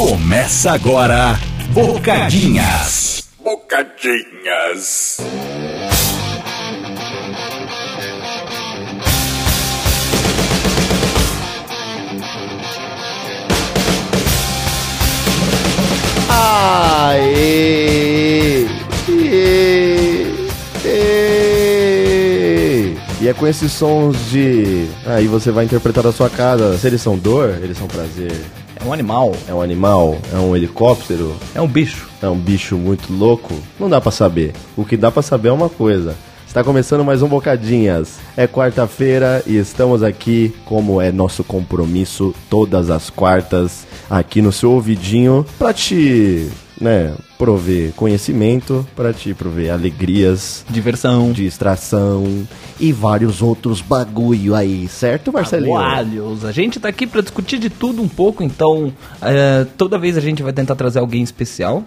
Começa agora, Bocadinhas. Bocadinhas. Aê! Aê! Aê! E é com esses sons de. Aí você vai interpretar da sua casa se eles são dor, eles são prazer. É um animal. É um animal? É um helicóptero? É um bicho. É um bicho muito louco? Não dá pra saber. O que dá pra saber é uma coisa. Está começando mais um Bocadinhas. É quarta-feira e estamos aqui, como é nosso compromisso, todas as quartas, aqui no seu ouvidinho, pra te, né, prover conhecimento, pra te prover alegrias, Diversão. distração e vários outros bagulho aí, certo, Marcelinho? Agualhos. A gente tá aqui pra discutir de tudo um pouco, então é, toda vez a gente vai tentar trazer alguém especial.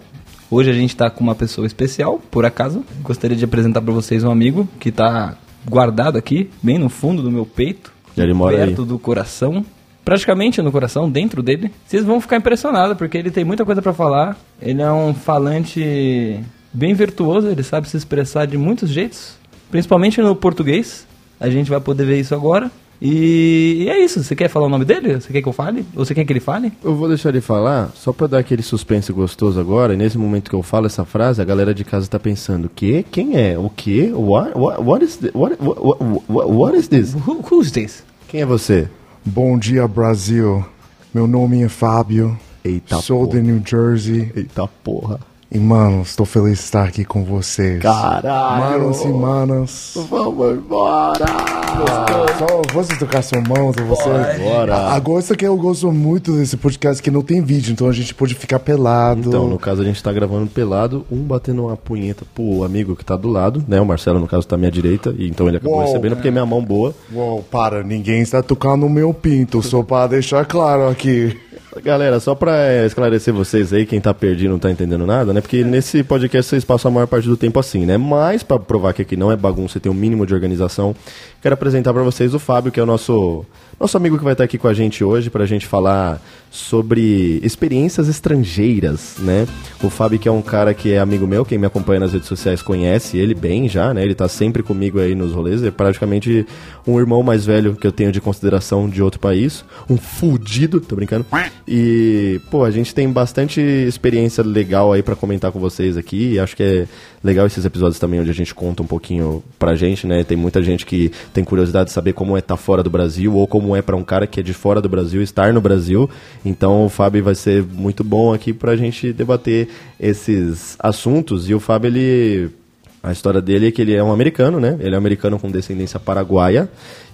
Hoje a gente tá com uma pessoa especial, por acaso. Gostaria de apresentar pra vocês um amigo que tá guardado aqui, bem no fundo do meu peito, ele mora aí. perto do coração. Praticamente no coração, dentro dele. Vocês vão ficar impressionados, porque ele tem muita coisa pra falar. Ele é um falante bem virtuoso, ele sabe se expressar de muitos jeitos, principalmente no português. A gente vai poder ver isso agora. E, é isso. Você quer falar o nome dele? Você quer que eu fale? Ou você quer que ele fale? Eu vou deixar ele falar, só pra dar aquele suspense gostoso agora, e nesse momento que eu falo essa frase, a galera de casa tá pensando, que? Quem é? O quê? What, what, what is this? What, what, what, what is this? Who, who's this? Quem é você? Bom dia, Brasil. Meu nome é Fábio. Eita Sou porra. de New Jersey. Eita porra. E, mano, estou feliz de estar aqui com vocês. Caralho. Manos e manas. Vamos embora! Só vocês tocar sua mão, então você. Bora. Agora, isso que eu gosto muito desse podcast que não tem vídeo, então a gente pode ficar pelado. Então, no caso, a gente tá gravando pelado, um batendo uma punheta pro amigo que tá do lado, né? O Marcelo, no caso, tá à minha direita, e então ele acabou Uou. recebendo porque é minha mão boa. Uou, para, ninguém está tocando no meu pinto, só para deixar claro aqui. Galera, só pra é, esclarecer vocês aí, quem tá perdido não tá entendendo nada, né? Porque nesse podcast vocês passam a maior parte do tempo assim, né? Mas pra provar que aqui não é bagunça e tem um mínimo de organização, quero apresentar pra vocês o Fábio, que é o nosso nosso amigo que vai estar aqui com a gente hoje pra gente falar sobre experiências estrangeiras, né? O Fábio que é um cara que é amigo meu, quem me acompanha nas redes sociais conhece ele bem já, né? Ele tá sempre comigo aí nos rolês, é praticamente um irmão mais velho que eu tenho de consideração de outro país, um fudido, tô brincando. E, pô, a gente tem bastante experiência legal aí pra comentar com vocês aqui, acho que é legal esses episódios também onde a gente conta um pouquinho pra gente, né? Tem muita gente que tem curiosidade de saber como é estar fora do Brasil ou como é pra um cara que é de fora do Brasil estar no Brasil. Então o Fábio vai ser muito bom aqui pra gente debater esses assuntos. E o Fábio, ele. A história dele é que ele é um americano, né? Ele é um americano com descendência paraguaia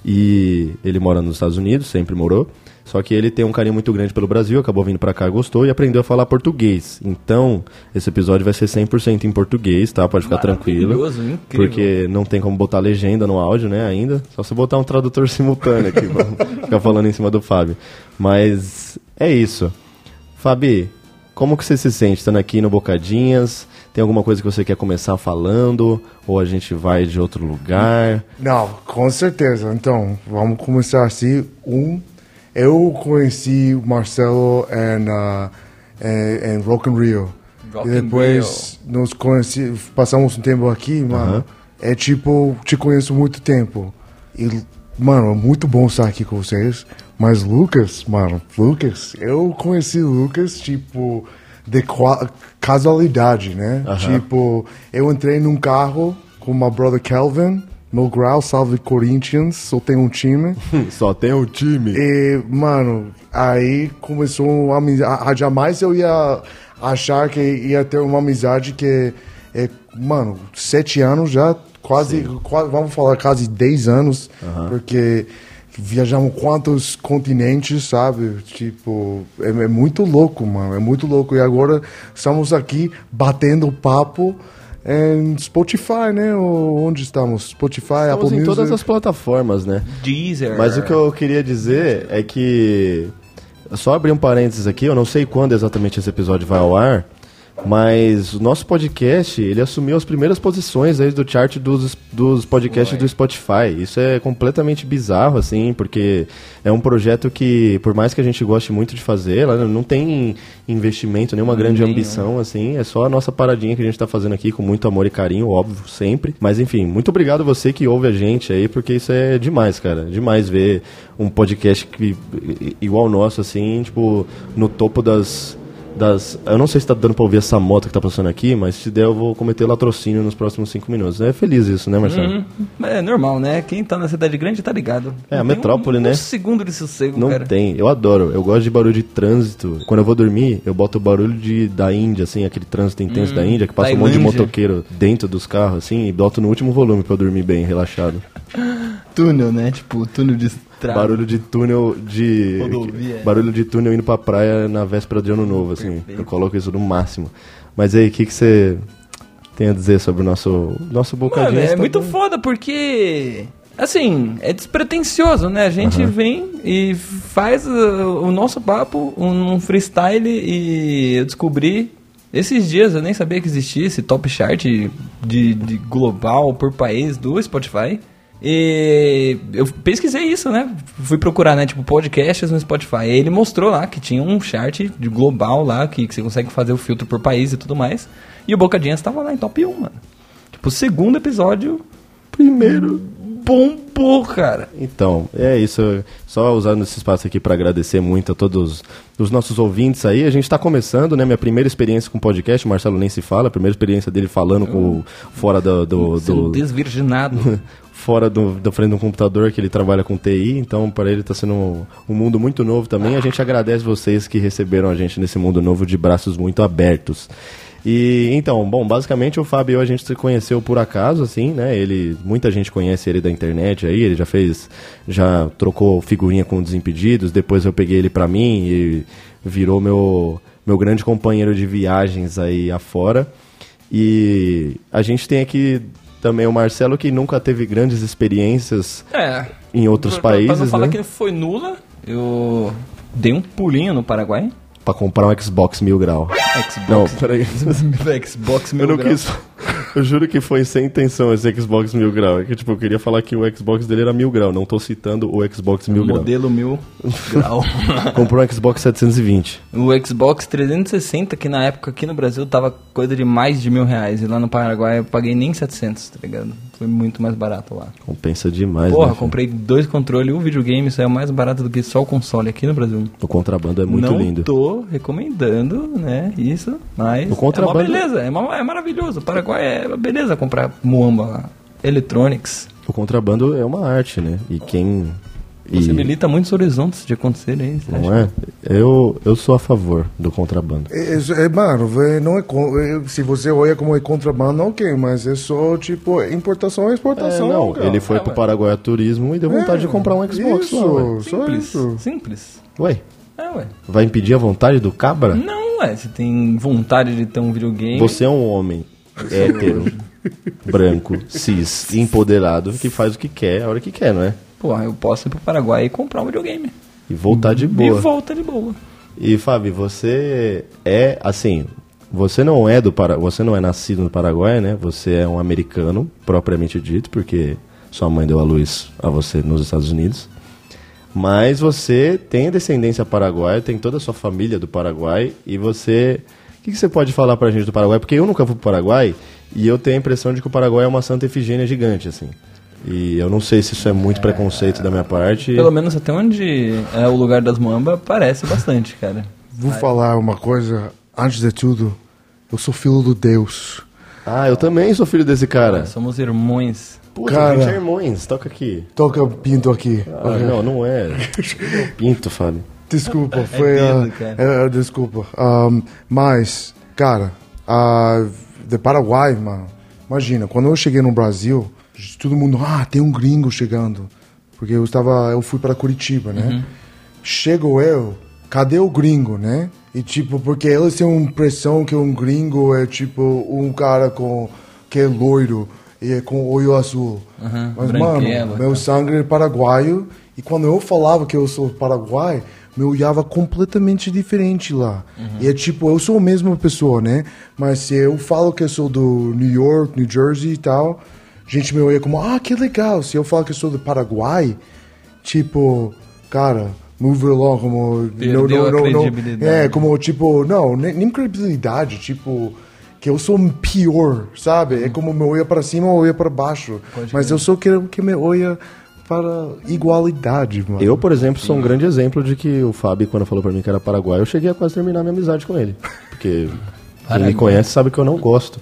e ele mora nos Estados Unidos, sempre morou. Só que ele tem um carinho muito grande pelo Brasil, acabou vindo pra cá, gostou e aprendeu a falar português. Então, esse episódio vai ser 100% em português, tá? Pode ficar tranquilo. Maravilhoso, incrível. Porque não tem como botar legenda no áudio, né, ainda. Só se botar um tradutor simultâneo aqui pra ficar falando em cima do Fábio. Mas é isso. Fabi, como que você se sente estando aqui no Bocadinhas? Tem alguma coisa que você quer começar falando? Ou a gente vai de outro lugar? Não, com certeza. Então, vamos começar assim. Um, eu conheci o Marcelo em, uh, em, em Rock in Rio. Rock e depois nos conheci, passamos um tempo aqui, mano. Aham. É tipo, te conheço muito tempo. E, mano, é muito bom estar aqui com vocês. Mas Lucas, mano, Lucas, eu conheci Lucas, tipo, de casualidade, né? Tipo, eu entrei num carro com meu brother Kelvin, no grau, salve Corinthians, só tem um time. Só tem o time. E, mano, aí começou uma amizade. Jamais eu ia achar que ia ter uma amizade que é, mano, sete anos já, quase, quase vamos falar quase dez anos, porque viajamos quantos continentes, sabe? Tipo, é, é muito louco, mano, é muito louco. E agora estamos aqui batendo papo Spotify, né? Ou onde estamos? Spotify, Estamos Apple em Music. todas as plataformas, né? Deezer. Mas o que eu queria dizer é que. Só abrir um parênteses aqui, eu não sei quando exatamente esse episódio vai ao ar, Mas o nosso podcast, ele assumiu as primeiras posições aí do chart dos, dos podcasts do Spotify. Isso é completamente bizarro, assim, porque é um projeto que, por mais que a gente goste muito de fazer, ela não tem investimento, nenhuma grande Nenhum. ambição, assim. É só a nossa paradinha que a gente tá fazendo aqui com muito amor e carinho, óbvio, sempre. Mas enfim, muito obrigado você que ouve a gente aí, porque isso é demais, cara. Demais ver um podcast que, igual o nosso, assim, tipo, no topo das das. Eu não sei se tá dando pra ouvir essa moto que tá passando aqui, mas se der eu vou cometer latrocínio nos próximos cinco minutos. É feliz isso, né, Marcelo? Uhum. É normal, né? Quem tá na cidade grande tá ligado. É, a Não tem metrópole, um, né? Um segundo de sossego, Não cara. tem, eu adoro. Eu gosto de barulho de trânsito. Quando eu vou dormir, eu boto o barulho de, da Índia, assim, aquele trânsito intenso da Índia, que passa um monte de Hum, motoqueiro dentro dos carros, assim, e boto no último volume pra eu dormir bem, relaxado. Túnel, né? Tipo, túnel de estrada. Barulho de túnel de. Rodovia. Barulho de túnel indo pra praia na véspera de ano novo, assim. Eu coloco isso no máximo. Mas aí, o que, que você tem a dizer sobre o nosso, nosso Mano, bocadinho? é muito foda porque. Assim, é despretensioso, né? A gente vem e faz uh, o nosso papo, um freestyle e eu descobri. Esses dias eu nem sabia que existia esse top chart de, de global por país do Spotify. E eu pesquisei isso, né? Fui procurar, né? Tipo, podcasts no Spotify. E ele mostrou lá que tinha um chart de global lá, que, que você consegue fazer o filtro por país e tudo mais. E o Bocadinhas tava lá em top 1, mano. Tipo, segundo episódio, primeiro, bombou, cara. Então, é isso. Só usando esse espaço aqui para agradecer muito a todos os nossos ouvintes aí. A gente está começando, né? Minha primeira experiência com podcast, o Marcelo nem se fala, a primeira experiência dele falando com o- fora do, do, do- desvirginado. fora do, da frente um computador que ele trabalha com TI, então para ele está sendo um, um mundo muito novo também. A gente agradece vocês que receberam a gente nesse mundo novo de braços muito abertos. E então, bom, basicamente o Fábio e eu a gente se conheceu por acaso, assim, né? Ele, muita gente conhece ele da internet aí, ele já fez, já trocou figurinha com Desimpedidos, depois eu peguei ele pra mim e virou meu meu grande companheiro de viagens aí afora. E a gente tem aqui também o Marcelo que nunca teve grandes experiências é. em outros Pra- pra- Pra não países, falar né? que foi nula, eu dei um pulinho no Paraguai. Pra comprar um Xbox mil grau. Não, Xbox. peraí. Xbox Eu mil não grau. quis. Eu juro que foi sem intenção esse Xbox mil grau. É que, tipo, eu queria falar que o Xbox dele era mil grau. Não tô citando o Xbox mil grau. Modelo mil grau. Comprou um Xbox 720. O Xbox 360, que na época aqui no Brasil tava coisa de mais de mil reais. E lá no Paraguai eu paguei nem 700, tá ligado? Foi muito mais barato lá. Compensa demais, Porra, né? comprei dois controles e um videogame, saiu mais barato do que só o console aqui no Brasil. O contrabando é muito Não lindo. tô recomendando, né, isso, mas O contrabando- é uma beleza, é, uma- é maravilhoso. O Paraguai é uma beleza comprar muamba lá. Electronics. O contrabando é uma arte, né? E quem. E... Possibilita muitos horizontes de acontecer aí. você Não acha? é? Eu, eu sou a favor do contrabando. É, é, é, mano, é, não é, é, se você olha como é contrabando, ok, mas é só tipo importação e É, exportação. não, cara. ele foi É, pro. Paraguai a turismo e deu vontade É, de comprar um Xbox isso. lá, Simples. isso. Simples. Ué, É, ué. vai impedir a vontade do cabra? Não, ué. Você tem vontade de ter um videogame. Você é um homem hétero, branco, cis, empoderado, que faz o que quer, a hora que quer, não é? Porra, eu posso ir pro Paraguai e comprar um videogame. E voltar de E boa. volta de boa. E Fábio, você é assim, você não é do para, você não é nascido no Paraguai, né? Você é um americano propriamente dito, porque sua mãe deu a luz a você nos Estados Unidos. Mas você tem descendência paraguaia, tem toda a sua família do Paraguai e você o que, que você pode falar pra gente do Paraguai? Porque eu nunca fui pro Paraguai e eu tenho a impressão de que o Paraguai é uma santa efigênia gigante, assim. E eu não sei se isso é muito preconceito da minha parte. Pelo menos até onde é o lugar das muamba, parece bastante, cara. Vou falar uma coisa, antes de tudo, eu sou filho do Deus. Ah, eu também sou filho desse cara. Somos irmãos. Puta, Cara. a gente é irmãos, toca aqui. Toca pinto aqui. Ah, não, não é. Pinto, Fábio. Desculpa, foi. dedo, ah, cara. é, é, desculpa. Ahm, mas, cara, ah, de Paraguai, mano. Imagina, quando eu cheguei no Brasil, todo mundo, ah, tem um gringo chegando. Porque eu estava, eu fui para Curitiba, né? Chego eu, cadê o gringo, né? E tipo, porque eles têm uma impressão que um gringo é tipo um cara com que é loiro e é com olho azul. Uhum, Mas, mano, meu sangue é paraguaio. E quando eu falava que eu sou paraguai, me olhava completamente diferente lá. E é tipo, eu sou a mesma pessoa, né? Mas se eu falo que eu sou do New York, New Jersey e tal, gente me olha como, ah, que legal. Se eu falo que eu sou do Paraguai, tipo, cara, move along, como. Perdeu a credibilidade. É, como, tipo, não, nem, nem credibilidade, tipo. Que eu sou um pior, sabe? É como me olha para cima ou olha para baixo. Pode Mas eu só quero que me olha para igualdade, mano. Eu, por exemplo, sou um grande exemplo de que o Fábio, quando falou pra mim que era paraguaio, eu cheguei a quase terminar minha amizade com ele. Porque quem Paraguai. me conhece sabe que eu não gosto.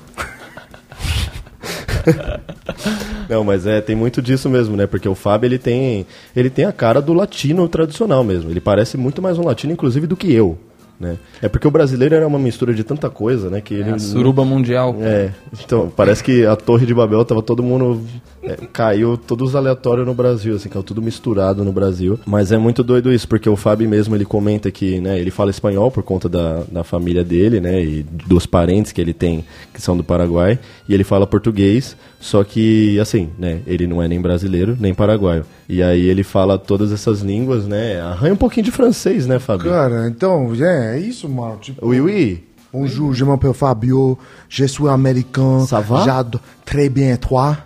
Não, mas é, tem muito disso mesmo, né? Porque o Fábio, ele tem, ele tem a cara do latino tradicional mesmo. Ele parece muito mais um latino, inclusive, do que eu, né? É porque o brasileiro era uma mistura de tanta coisa, né? Que ele... É a suruba mundial. É, então, parece que a Torre de Babel tava todo mundo. é, caiu todos aleatórios no Brasil, assim, caiu tudo misturado no Brasil. Mas é muito doido isso, porque o Fábio mesmo ele comenta que, né, ele fala espanhol por conta da, da família dele, né, e dos parentes que ele tem que são do Paraguai, e ele fala português, só que, assim, né, ele não é nem brasileiro, nem paraguaio. E aí ele fala todas essas línguas, né, arranha um pouquinho de francês, né, Fábio? Cara, então, é, é isso, mano. Tipo, Oui, oui. bonjour, je m'appelle Fabio, je suis américain. Ça va? J'adore très bien, toi?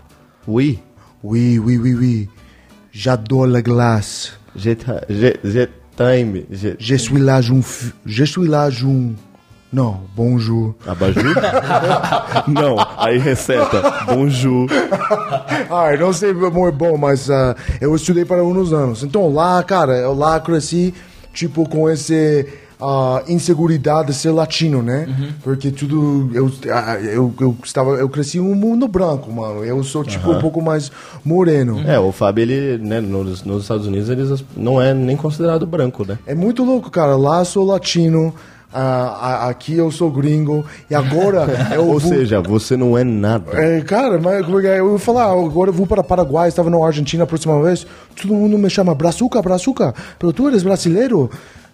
Oui. Oui, oui, oui, oui. J'adore la glace. Je, je, je time. Je, Je suis là, je, je suis là, je... Non, bonjour. Abajur? não, aí receta. Bonjour. Ah, eu não sei muito bom, mas ah, eu estudei para uns anos. Então lá, cara, eu lá cresci, tipo, com esse ah, inseguridade de ser latino, né? Porque tudo eu, ah, eu eu estava eu cresci um mundo branco, mano. Eu sou tipo um pouco mais moreno. É, o Fábio, ele, né, nos, nos Estados Unidos, eles não é nem considerado branco, né? É muito louco, cara. Lá eu sou latino, ah, aqui eu sou gringo e agora eu Ou vou- seja, você não é nada. É, cara, mas é é? eu vou falar, agora eu vou para Paraguai, estava na Argentina a próxima vez, todo mundo me chama Brazuca, Brazuca, pero tu eres brasileiro?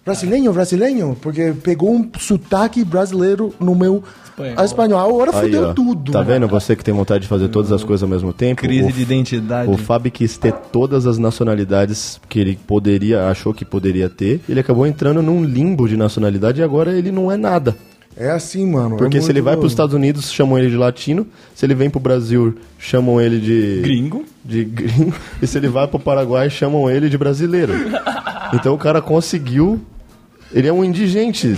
Brasileiro, brasileiro? Porque pegou um sotaque brasileiro no meu Espanhol. espanhol. Agora Aí, fudeu ó. tudo. Tá vendo? Você que tem vontade de fazer todas as coisas ao mesmo tempo. Crise o, de identidade. O Fábio quis ter todas as nacionalidades que ele poderia, achou que poderia ter. Ele acabou entrando num limbo de nacionalidade e agora ele não é nada. É assim, mano. Porque é se ele vai para os. Estados Unidos, chamam ele de latino. Se ele vem pro Brasil, chamam ele de. Gringo. De gringo. E se ele vai pro Paraguai, chamam ele de brasileiro. Então o cara conseguiu. Ele é um indigente.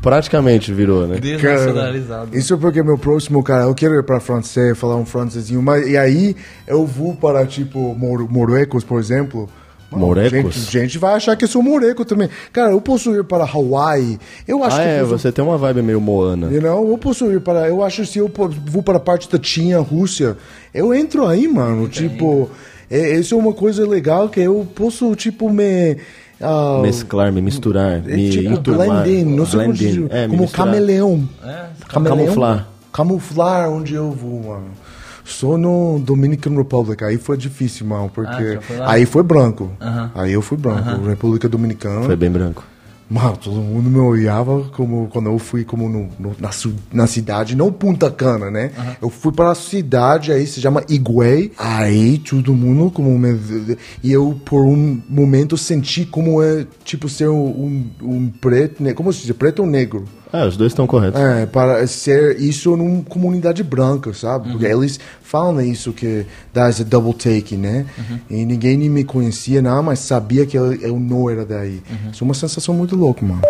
Praticamente virou, né? Desnacionalizado. Isso é porque meu próximo, cara, eu quero ir para francês, falar um francesinho, mas e aí eu vou para, tipo, Mor Morecos, por exemplo. Mano, Morecos? Gente, gente vai achar que eu sou moreco também. Cara, eu posso ir para Hawaii. Eu acho Ah, que é, você tem uma vibe meio Moana. You know, eu posso ir para. Eu acho que se eu vou para a parte da China, Rússia, eu entro aí, mano. Tipo, é, isso é uma coisa legal que eu posso, tipo, me. Ah, Mesclar, me misturar, é, me tipo, enturmar. blend in, não sei como Blend in. É, me como misturar. camaleão. É, Camaleão? Camuflar. Camuflar onde eu vou, mano. Sou no Dominican Republic, aí foi difícil, mano, porque já foi aí foi branco. Aham. Aí eu fui branco, República Dominicana. Foi bem branco. Mano, todo mundo me olhava como quando eu fui como no, no- na, na cidade, não Punta Cana, né? Eu fui para a cidade, aí se chama Iguay. Aí todo mundo como me, e eu por um momento senti como é tipo ser um, um preto, né? como se diz, preto ou negro? Ah, os dois estão corretos. É, para ser isso numa comunidade branca, sabe? Porque eles falam isso que dá esse double take, né? E ninguém nem me conhecia, não, mas sabia que eu, eu não era daí. Isso é uma sensação muito louca, mano.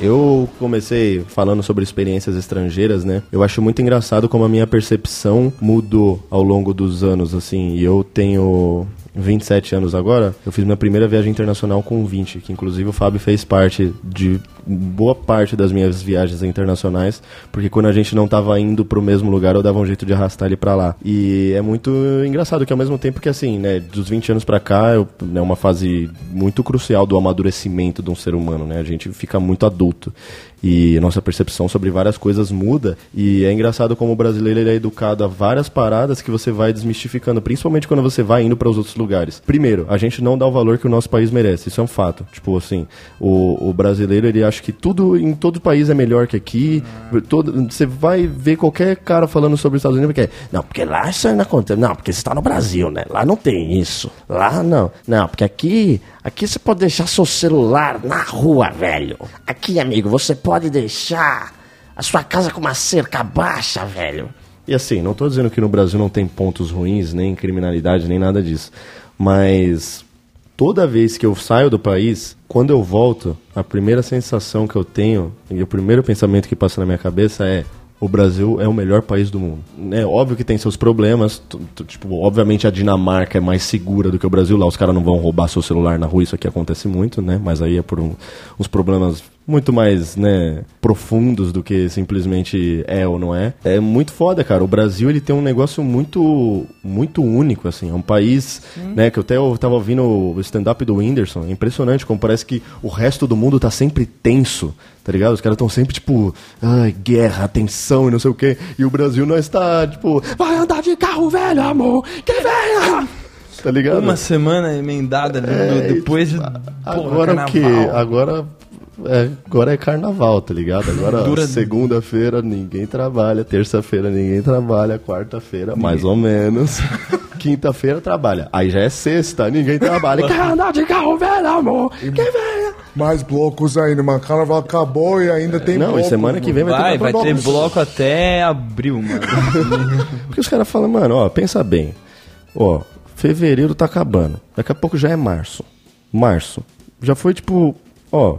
Eu comecei falando sobre experiências estrangeiras, né? Eu acho muito engraçado como a minha percepção mudou ao longo dos anos, assim. E eu tenho 27 anos agora. Eu fiz minha primeira viagem internacional com 20, que inclusive o Fábio fez parte de boa parte das minhas viagens internacionais, porque quando a gente não tava indo pro mesmo lugar, eu dava um jeito de arrastar ele pra lá. E é muito engraçado que ao mesmo tempo que assim, né, dos 20 anos pra cá, é uma fase muito crucial do amadurecimento de um ser humano, né? A gente fica muito adulto e nossa percepção sobre várias coisas muda e é engraçado como o brasileiro ele é educado a várias paradas que você vai desmistificando, principalmente quando você vai indo para os outros lugares. Primeiro, a gente não dá o valor que o nosso país merece, isso é um fato. Tipo assim, o, o brasileiro ele acha acho que tudo em todo país é melhor que aqui. Você vai ver qualquer cara falando sobre os Estados Unidos, porque não, porque lá isso não acontece. Não, porque você está no Brasil, né? Lá não tem isso. Lá não. Não, porque aqui, aqui você pode deixar seu celular na rua, velho. Aqui, amigo, você pode deixar a sua casa com uma cerca baixa, velho. E assim, não tô dizendo que no Brasil não tem pontos ruins, nem criminalidade, nem nada disso. Mas toda vez que eu saio do país, quando eu volto, a primeira sensação que eu tenho e o primeiro pensamento que passa na minha cabeça é o Brasil é o melhor país do mundo. É óbvio que tem seus problemas, tipo, obviamente a Dinamarca é mais segura do que o Brasil, lá os caras não vão roubar seu celular na rua, isso aqui acontece muito, né? Mas aí é por um- uns problemas muito mais, né, profundos do que simplesmente é ou não é. É muito foda, cara. O Brasil, ele tem um negócio muito muito único, assim. É um país, né, que eu até eu tava ouvindo o stand-up do Whindersson. É impressionante como parece que o resto do mundo tá sempre tenso, tá ligado? Os caras estão sempre, tipo, ai, guerra, tensão e não sei o quê. E o Brasil, nós tá, tipo, vai andar de carro velho, amor, que venha! Tá ligado? Uma semana emendada do- depois de. porra, Agora o quê? carnaval. Agora é, agora é carnaval, tá ligado? Agora Dura- segunda-feira ninguém trabalha, terça-feira ninguém trabalha, quarta-feira mais ou menos. Quinta-feira trabalha. Aí já é sexta, ninguém trabalha. Andar de carro velho, amor? Que venha! Mais blocos ainda, mano. Carnaval acabou e ainda tem Não, e bloco, semana que vem vai, Vai, ter vai ter bloco até abril, mano. Porque os caras falam, mano, ó, pensa bem. Ó, fevereiro tá acabando. Daqui a pouco já é março. Março. Já foi tipo, ó,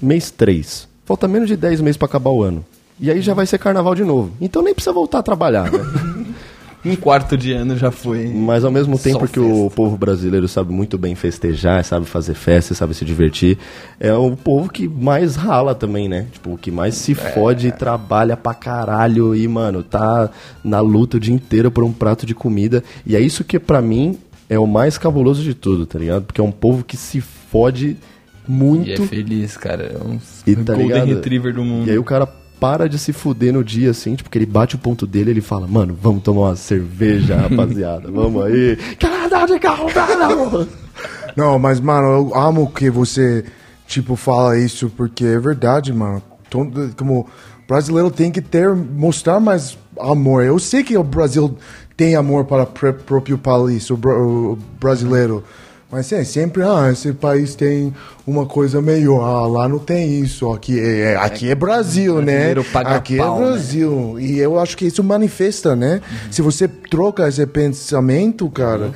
mês 3. Falta menos de 10 meses pra acabar o ano. E aí já vai ser carnaval de novo. Então nem precisa voltar a trabalhar, né? um quarto de ano já foi. Mas ao mesmo tempo que o povo brasileiro sabe muito bem festejar, sabe fazer festa, sabe se divertir, é o povo que mais rala também, né? Tipo, o que mais se fode e trabalha pra caralho e, mano, tá na luta o dia inteiro por um prato de comida. E é isso que pra mim é o mais cabuloso de tudo, tá ligado? Porque é um povo que se fode E muito é feliz, cara. É um e tá Golden ligado? Retriever do mundo. E aí o cara para de se fuder no dia, assim, tipo, que ele bate o ponto dele ele fala, mano, vamos tomar uma cerveja, rapaziada, vamos aí. Andar de carro? Não, mas, mano, eu amo que você, tipo, fala isso, porque é verdade, mano. Todo, como brasileiro tem que ter, mostrar mais amor. Eu sei que o Brasil tem amor para o próprio país, o, o brasileiro. Mas é sempre, ah, esse país tem uma coisa melhor. Ah, lá não tem isso. Aqui é, é- aqui é Brasil, né? brasileiro paga Aqui pau, é né? Brasil. E eu acho que isso manifesta, né? Se você troca esse pensamento, cara,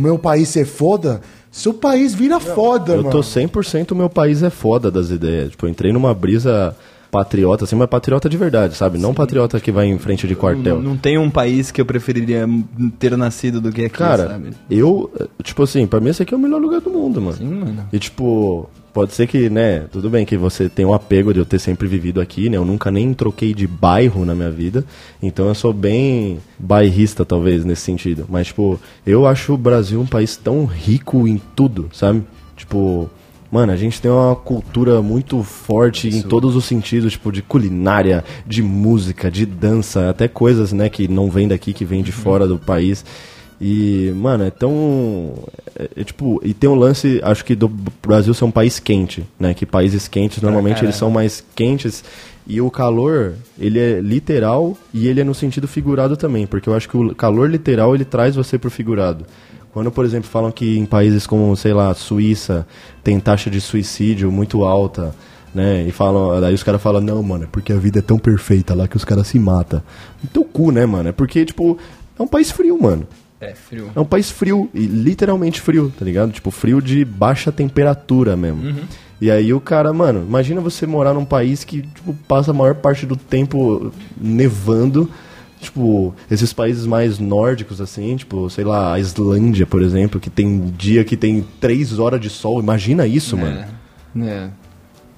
meu país é foda, seu país vira foda, Eu mano. tô 100% meu país é foda das ideias. Tipo, eu entrei numa brisa patriota, assim, mas patriota de verdade, sabe? Não patriota que vai em frente de quartel. Não, não tem um país que eu preferiria ter nascido do que aqui, Cara, sabe? eu, tipo assim, pra mim esse aqui é o melhor lugar do mundo, mano. Sim, mano. E tipo, pode ser que, né, tudo bem que você tem um apego de eu ter sempre vivido aqui, né? Eu nunca nem troquei de bairro na minha vida. Então eu sou bem bairrista, talvez, nesse sentido. Mas, tipo, eu acho o Brasil um país tão rico em tudo, sabe? Tipo, mano, a gente tem uma cultura muito forte em todos os sentidos, tipo, de culinária, de música, de dança, até coisas, né, que não vem daqui, que vem de fora do país. E, mano, é tão. É, é, tipo, e tem um lance, acho que do Brasil ser um país quente, né? Que países quentes, normalmente eles são mais quentes. E o calor, ele é literal e ele é no sentido figurado também. Porque eu acho que o calor literal, ele traz você pro figurado. Quando, por exemplo, falam que em países como, sei lá, Suíça, tem taxa de suicídio muito alta, né? E falam, daí os caras falam, não, mano, é porque a vida é tão perfeita lá que os caras se matam. Então cu, né, mano? É porque, tipo, é um país frio, mano. É, frio. É um país frio, e literalmente frio, tá ligado? Tipo, frio de baixa temperatura mesmo. E aí o cara, mano, imagina você morar num país que, tipo, passa a maior parte do tempo nevando. Tipo, esses países mais nórdicos, assim, tipo, sei lá, a Islândia, por exemplo, que tem dia que tem três horas de sol. Imagina isso, mano. É.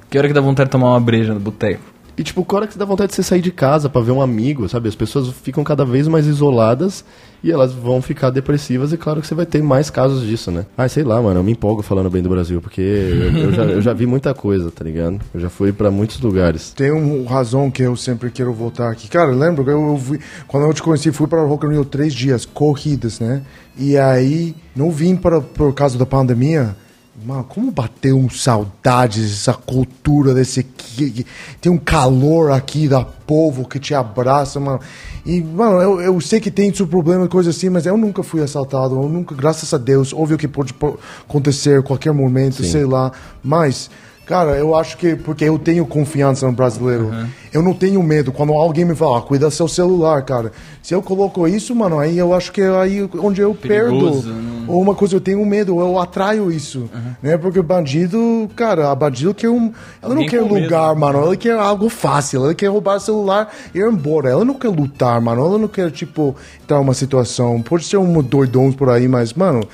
Que hora que dá vontade de tomar uma breja no boteco? E tipo, que hora que dá vontade de você sair de casa pra ver um amigo, sabe? As pessoas ficam cada vez mais isoladas e elas vão ficar depressivas e claro que você vai ter mais casos disso, né? Ah, sei lá, mano, eu me empolgo falando bem do Brasil, porque eu, eu já, eu já vi muita coisa, tá ligado? Eu já fui pra muitos lugares. Tem uma razão que eu sempre quero voltar aqui. Cara, lembra que eu, eu fui, quando eu te conheci, fui para Rock in Rio três dias, corridas, né? E aí, não vim para, por causa da pandemia. Mano, como bateu um saudades essa cultura desse que, que- tem um calor aqui da povo que te abraça, mano. E, mano, eu, eu sei que tem seu problema coisa assim, mas eu nunca fui assaltado, eu nunca, graças a Deus, óbvio que pode po- acontecer a qualquer momento, sei lá, mas Cara, eu acho que porque eu tenho confiança no brasileiro. Eu não tenho medo quando alguém me fala, ah, cuida seu celular, cara. Se eu coloco isso, mano, aí eu acho que é aí onde eu Perigoso, perdo. né? Ou uma coisa, eu tenho medo, eu atraio isso. Né? Porque bandido, cara, a bandido quer um. Ele não quer com medo. lugar, mano. Ele quer algo fácil. Ele quer roubar o celular e ir embora. Ele não quer lutar, mano. Ele não quer, tipo, entrar numa situação. Pode ser um doidão por aí, mas, mano.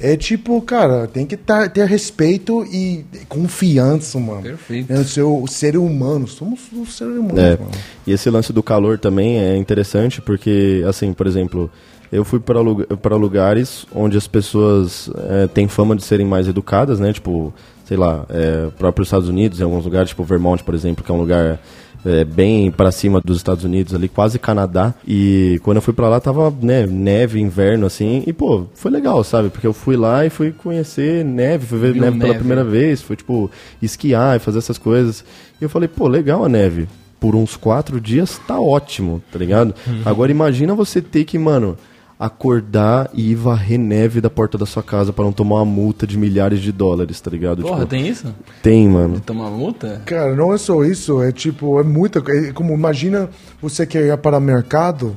É tipo, cara, tem que tar- ter respeito e confiança, mano. Perfeito. É o seu ser humano. Somos os seres humanos, É. mano. E esse lance do calor também é interessante porque, assim, por exemplo, eu fui para lugares onde as pessoas é, têm fama de serem mais educadas, né? Tipo, sei lá, é, próprios Estados Unidos, em alguns lugares, tipo Vermont, por exemplo, que é um lugar é, bem para cima dos Estados Unidos, ali quase Canadá. E quando eu fui para lá tava né, neve, inverno, assim. E pô, foi legal, sabe? Porque eu fui lá e fui conhecer neve, fui ver Viu neve pela neve. primeira vez, foi tipo esquiar e fazer essas coisas. E eu falei, pô, legal a neve. Por uns quatro dias tá ótimo, tá ligado? Uhum. Agora imagina você ter que, mano, acordar e ir varrer neve da porta da sua casa pra não tomar uma multa de milhares de dólares, tá ligado? Porra, Tipo, tem isso? tem, mano. Tomar multa? Cara, não é só isso, é tipo, é muita é como imagina você quer ir para o mercado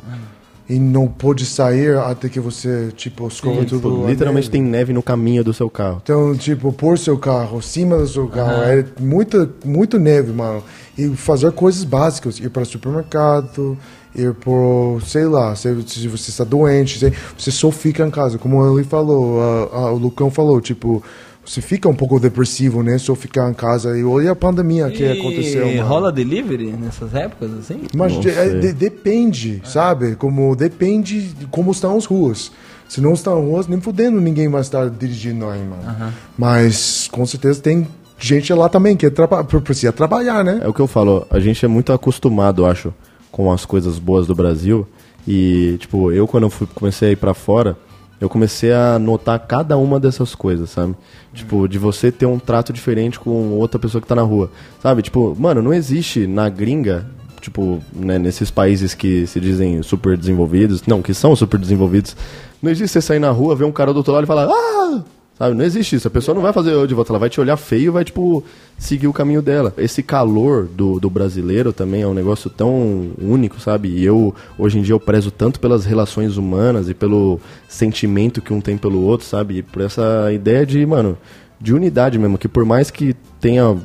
e não pode sair até que você, tipo, escova Tipo, tudo. a literalmente neve. tem neve no caminho do seu carro. Então, tipo, pôr seu carro, cima do seu carro, é muita, muito neve, mano. E fazer coisas básicas, ir para o supermercado, ir por, sei lá, se, se você está doente, se- você só fica em casa, como ele falou, a- a- o Lucão falou, tipo, você fica um pouco depressivo, né? Só ficar em casa e olha a pandemia que E aconteceu. mano. rola delivery nessas épocas, assim? Mas de- é, de- depende, sabe? Como depende de como estão as ruas. Se não estão as ruas, nem fudendo ninguém vai estar dirigindo aí, mano. Mas com certeza tem gente lá também que traba precisa trabalhar, né? É o que eu falo, a gente é muito acostumado, acho, com as coisas boas do Brasil. E, tipo, eu quando eu fui, comecei a ir pra fora, eu comecei a notar cada uma dessas coisas, sabe? Tipo, de você ter um trato diferente com outra pessoa que tá na rua. Sabe? Tipo, mano, não existe na gringa, tipo, né, nesses países que se dizem super desenvolvidos, não, que são super desenvolvidos, não existe você sair na rua, ver um cara do outro lado e falar, ah! Sabe, não existe isso. A pessoa não vai fazer eu de volta, ela vai te olhar feio e vai, tipo, seguir o caminho dela. Esse calor do, do brasileiro também é um negócio tão único, sabe? E eu, hoje em dia, eu prezo tanto pelas relações humanas e pelo sentimento que um tem pelo outro, sabe? E por essa ideia de, mano, de unidade mesmo. Que por mais que tenha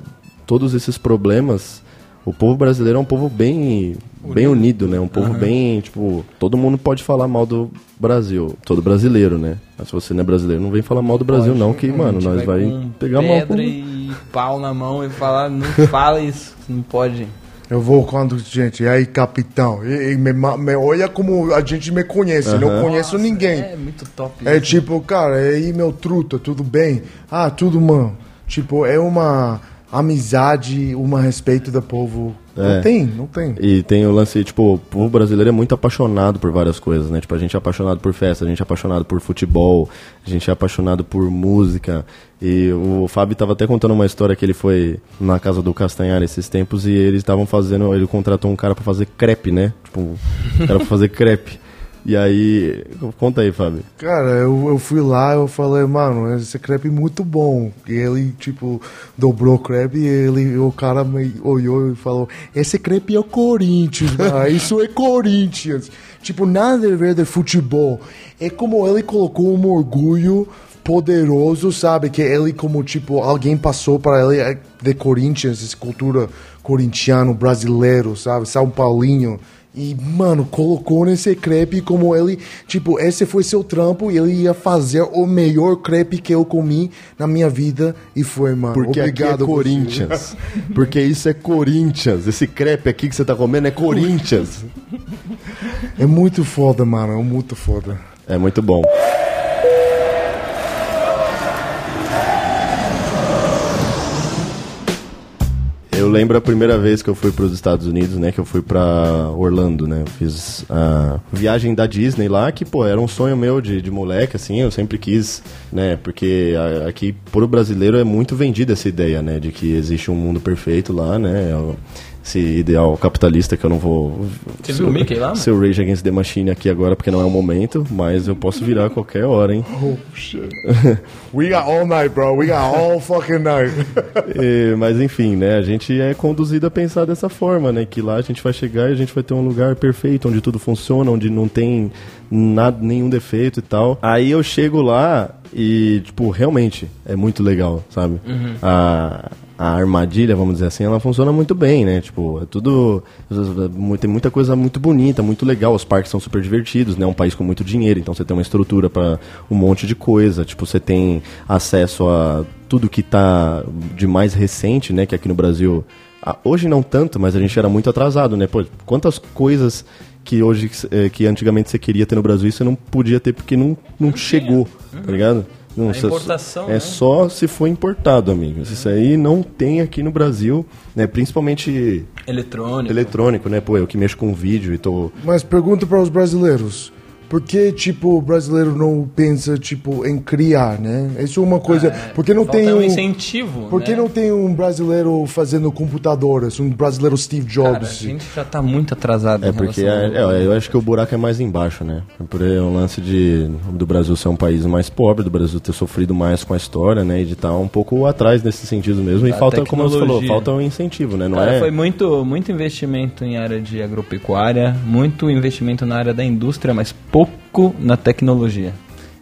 todos esses problemas, o povo brasileiro é um povo bem bem unido, né? Um povo bem, tipo, todo mundo pode falar mal do Brasil, todo brasileiro, né? Mas se você não é brasileiro, não vem falar mal do Brasil não, que, mano, nós vai com pegar mal com... pedra e pau na mão e falar, não fala isso, não pode. Eu vou quando, gente, e aí, capitão? E, e me, me olha como a gente me conhece, não conheço ninguém. É muito top É isso. tipo, cara, e aí, meu truta, tudo bem? Ah, tudo, mano. Tipo, é uma amizade, um respeito do povo. É. Não tem, não tem. E tem o lance, tipo, o povo brasileiro é muito apaixonado por várias coisas, né? Tipo, a gente é apaixonado por festa, a gente é apaixonado por futebol, a gente é apaixonado por música. E o Fábio tava até contando uma história que ele foi na casa do Castanhar esses tempos e eles estavam fazendo, ele contratou um cara pra fazer crepe, né? Tipo, um cara pra fazer crepe. E aí, conta aí, Fábio. Cara, eu, eu fui lá eu falei, mano, esse crepe é muito bom. E ele, tipo, dobrou o crepe e ele, o cara me olhou e falou, esse crepe é o Corinthians, mano, isso é Corinthians. Tipo, nada a ver de futebol. É como ele colocou um orgulho poderoso, sabe? Que ele, como, tipo, alguém passou para ele é, de Corinthians, essa cultura corintiano, brasileiro, sabe? São Paulinho. E, mano, colocou nesse crepe como ele, tipo, esse foi seu trampo e ele ia fazer o melhor crepe que eu comi na minha vida. E foi, mano. Porque Obrigado, aqui é Corinthians. Porque isso é Corinthians. Esse crepe aqui que você tá comendo é Corinthians. É muito foda, mano. É muito foda. É muito bom. Eu lembro a primeira vez que eu fui para os Estados Unidos, né? Que eu fui para Orlando, né? Eu fiz a viagem da Disney lá, que, pô, era um sonho meu de, de moleque, assim, eu sempre quis, né? Porque a, aqui, pro brasileiro, é muito vendida essa ideia, né? De que existe um mundo perfeito lá, né? Esse ideal capitalista que eu não vou. Você viu o Mickey lá? Ser o Rage Against the Machine aqui agora, porque não é o momento, mas eu posso virar a qualquer hora, hein? Oh, shit. We got all night, bro. We got all fucking night. e, mas enfim, né? A gente é conduzido a pensar dessa forma, né? Que lá a gente vai chegar e a gente vai ter um lugar perfeito, onde tudo funciona, onde não tem nada, nenhum defeito e tal. Aí eu chego lá e, tipo, realmente é muito legal, sabe? Uhum. A, a armadilha, vamos dizer assim, ela funciona muito bem, né? Tipo, é tudo. Tem muita coisa muito bonita, muito legal. Os parques são super divertidos, né? Um país com muito dinheiro, então você tem uma estrutura para um monte de coisa. Tipo, você tem acesso a tudo que tá de mais recente, né? Que aqui no Brasil. Hoje não tanto, mas a gente era muito atrasado, né? Pô, quantas coisas que hoje, eh, que antigamente você queria ter no Brasil, você não podia ter porque não, não chegou, tá ligado? Não, a importação, é né? só se for importado, amigos. Isso aí não tem aqui no Brasil, né? Principalmente eletrônico. Eletrônico, né? Pô, eu que mexo com vídeo e tô. Mas pergunta para os brasileiros. Por que, tipo, o brasileiro não pensa, tipo, em criar, né? Isso é uma coisa... Ah, é. porque não Falta tem um um... incentivo, Por que né? não tem um brasileiro fazendo computadores? Um brasileiro Steve Jobs? Cara, a gente já tá muito atrasado É em porque relação ao- é, é, eu acho que o buraco é mais embaixo, né? É por um lance de do Brasil ser um país mais pobre, do Brasil ter sofrido mais com a história, né? E de estar um pouco atrás nesse sentido mesmo. E Da falta, como você falou, tecnologia. falta um incentivo, né? Não Cara, é. foi muito, muito investimento em área de agropecuária, muito investimento na área da indústria, mas pouco na tecnologia.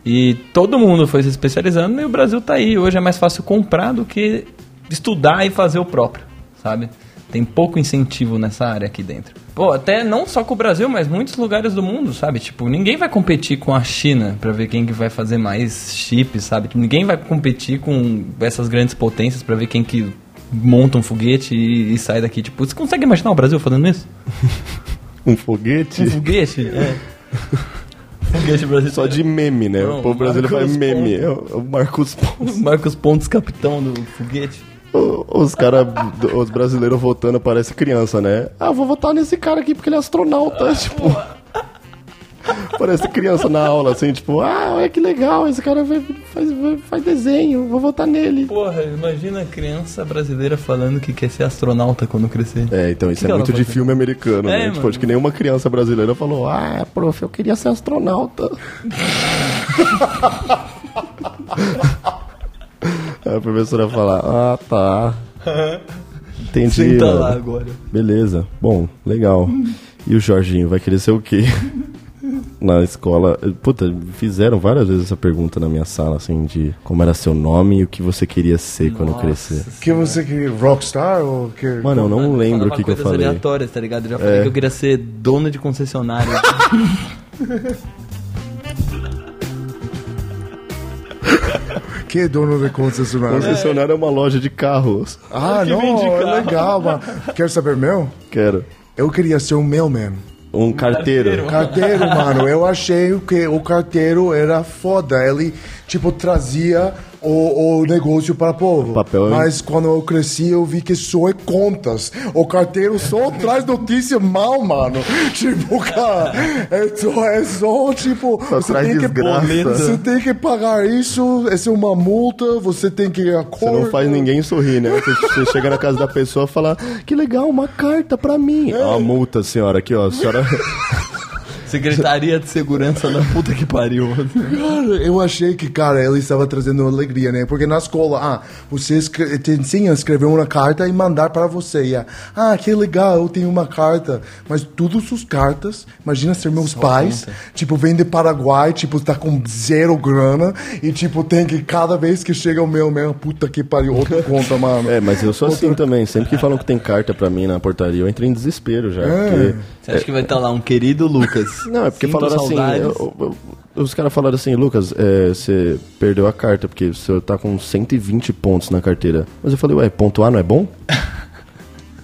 E todo mundo foi se especializando e o Brasil tá aí. Hoje é mais fácil comprar do que estudar e fazer o próprio, sabe? Tem pouco incentivo nessa área aqui dentro. Pô, até não só com o Brasil, mas muitos lugares do mundo, sabe? Tipo, ninguém vai competir com a China pra ver quem que vai fazer mais chips, sabe? Tipo, ninguém vai competir com essas grandes potências pra ver quem que monta um foguete e, e sai daqui. Tipo, você consegue imaginar o Brasil fazendo isso? Um foguete Um foguete? É. foguete brasileiro. só de meme, né? Não, o povo brasileiro faz meme. Pontes. É o é o Marcos Pontes. Marcos Pontes, capitão do foguete. Os caras, os brasileiros votando parece criança, né? Ah, vou votar nesse cara aqui porque ele é astronauta. tipo. Parece criança na aula, assim, tipo, ah, olha que legal, esse cara vai- faz, faz desenho, vou votar nele. Porra, imagina a criança brasileira falando que quer ser astronauta quando crescer. É, então isso Que é que muito de filme americano, É, né? Tipo, acho que nenhuma criança brasileira falou, ah, prof, eu queria ser astronauta. A professora fala, ah, tá. Entendi. Senta lá agora. Beleza. Bom, legal. E o Jorginho vai querer ser o quê? Na escola. Puta, fizeram várias vezes essa pergunta na minha sala, assim, de como era seu nome e o que você queria ser quando Nossa crescer. Que você que Rockstar ou que Mano, eu não lembro o que, que eu coisas falei. aleatórias, tá ligado? Eu já falei É. que eu queria ser dono de concessionária. que é dono de concessionária? Concessionária é uma loja de carros. Ah, Que não, é carro. legal, mano. Quer saber meu? Quero. Eu queria ser um mailman. Um carteiro. Carteiro, mano. Eu achei que o carteiro era foda. Ele, tipo, trazia o, o negócio para povo. Papel? Mas quando eu cresci, eu vi que só é contas. O carteiro só traz notícia mal, mano. Tipo, cara, é só, é só tipo, Só você tem, que, você tem que pagar isso, essa é uma multa, você tem que ir a Você não faz ninguém sorrir, né? Você, chega na casa da pessoa e fala, que legal, uma carta pra mim. É. Ó, a multa, senhora, aqui, ó. A senhora. Secretaria de Segurança da puta que pariu. Cara, eu achei que, cara, ele estava trazendo alegria, né? Porque na escola, ah, você te ensina a escrever uma carta e mandar para você. E, ah, que legal, eu tenho uma carta. Mas todas as cartas, imagina ser meus pais, tipo, vem de Paraguai, tipo, tá com zero grana e, tipo, tem que, cada vez que chega o meu, meu, puta que pariu, outra conta, mano. É, mas eu sou assim também. Sempre que falam que tem carta pra mim na portaria, eu entro em desespero já. É. Porque... Você acha que vai estar lá um querido Lucas? Não, é porque Sinto falaram assim. saudades. eu- eu- os caras falaram assim, Lucas, é, você perdeu a carta, porque você tá com 120 pontos na carteira. Mas eu falei, ué, pontuar não é bom?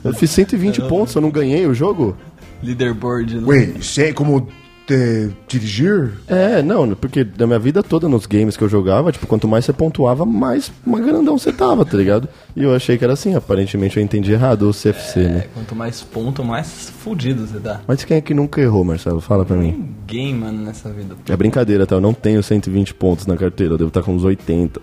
Eu fiz 120 pontos, eu não ganhei o jogo? Leaderboard. né? Wait, cem- como de dirigir? É, não, porque da minha vida toda nos games que eu jogava, tipo, quanto mais você pontuava, mais uma grandão você tava, tá ligado? E eu achei que era assim, aparentemente eu entendi errado o CFC, né? É, quanto mais ponto, mais fudido você dá. Mas quem é que nunca errou, Marcelo? Fala pra mim. Ninguém, mano, nessa vida. É brincadeira, tá? Eu não tenho 120 pontos na carteira, eu devo estar com uns 80.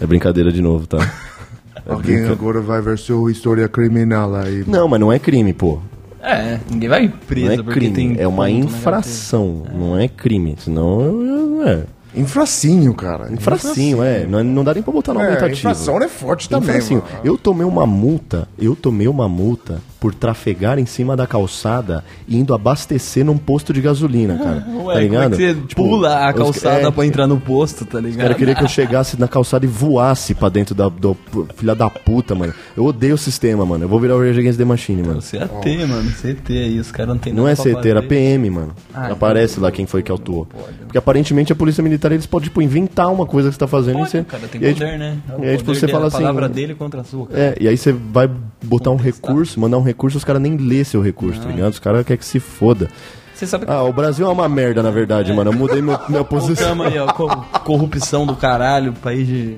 É brincadeira de novo, tá? É Alguém brinca- agora vai ver sua história criminal aí. Não, mas não é crime, pô. É, ninguém vai preso Não é porque crime, tem é uma infração, não é crime. Senão, eu- eu- é. Infracinho, cara. Infracinho, é. Não, não dá nem pra botar no É, aumentativo. infração é forte também, Infracinho. mano. Eu tomei uma multa, eu tomei uma multa por trafegar em cima da calçada indo abastecer num posto de gasolina, cara. Ué, tá ligado? como é que você Tipo, pula a calçada é, pra entrar no posto, tá ligado? Os caras queriam que eu chegasse na calçada e voasse pra dentro da do, filha da puta, mano. Eu odeio o sistema, mano. Eu vou virar o Rage Against the Machine, mano. Você é AT, mano. CT aí, os caras não tem Não é CT, era. PM, mano. Ah, Aparece lá quem foi que autuou. Porque aparentemente a polícia militar eles podem, tipo, inventar uma coisa que você tá fazendo e Pode, você. o cara tem e aí, poder, tipo, né? É e aí, tipo, você fala a assim. palavra dele contra a sua. cara. É, e aí você vai botar um recurso, mandar um recurso, os caras nem lê seu recurso, tá ligado? Os caras querem que se foda. Você sabe que Ah, o Brasil é uma merda, na verdade, mano. Eu mudei meu, minha posição. Aí, ó, co- corrupção do caralho, país de...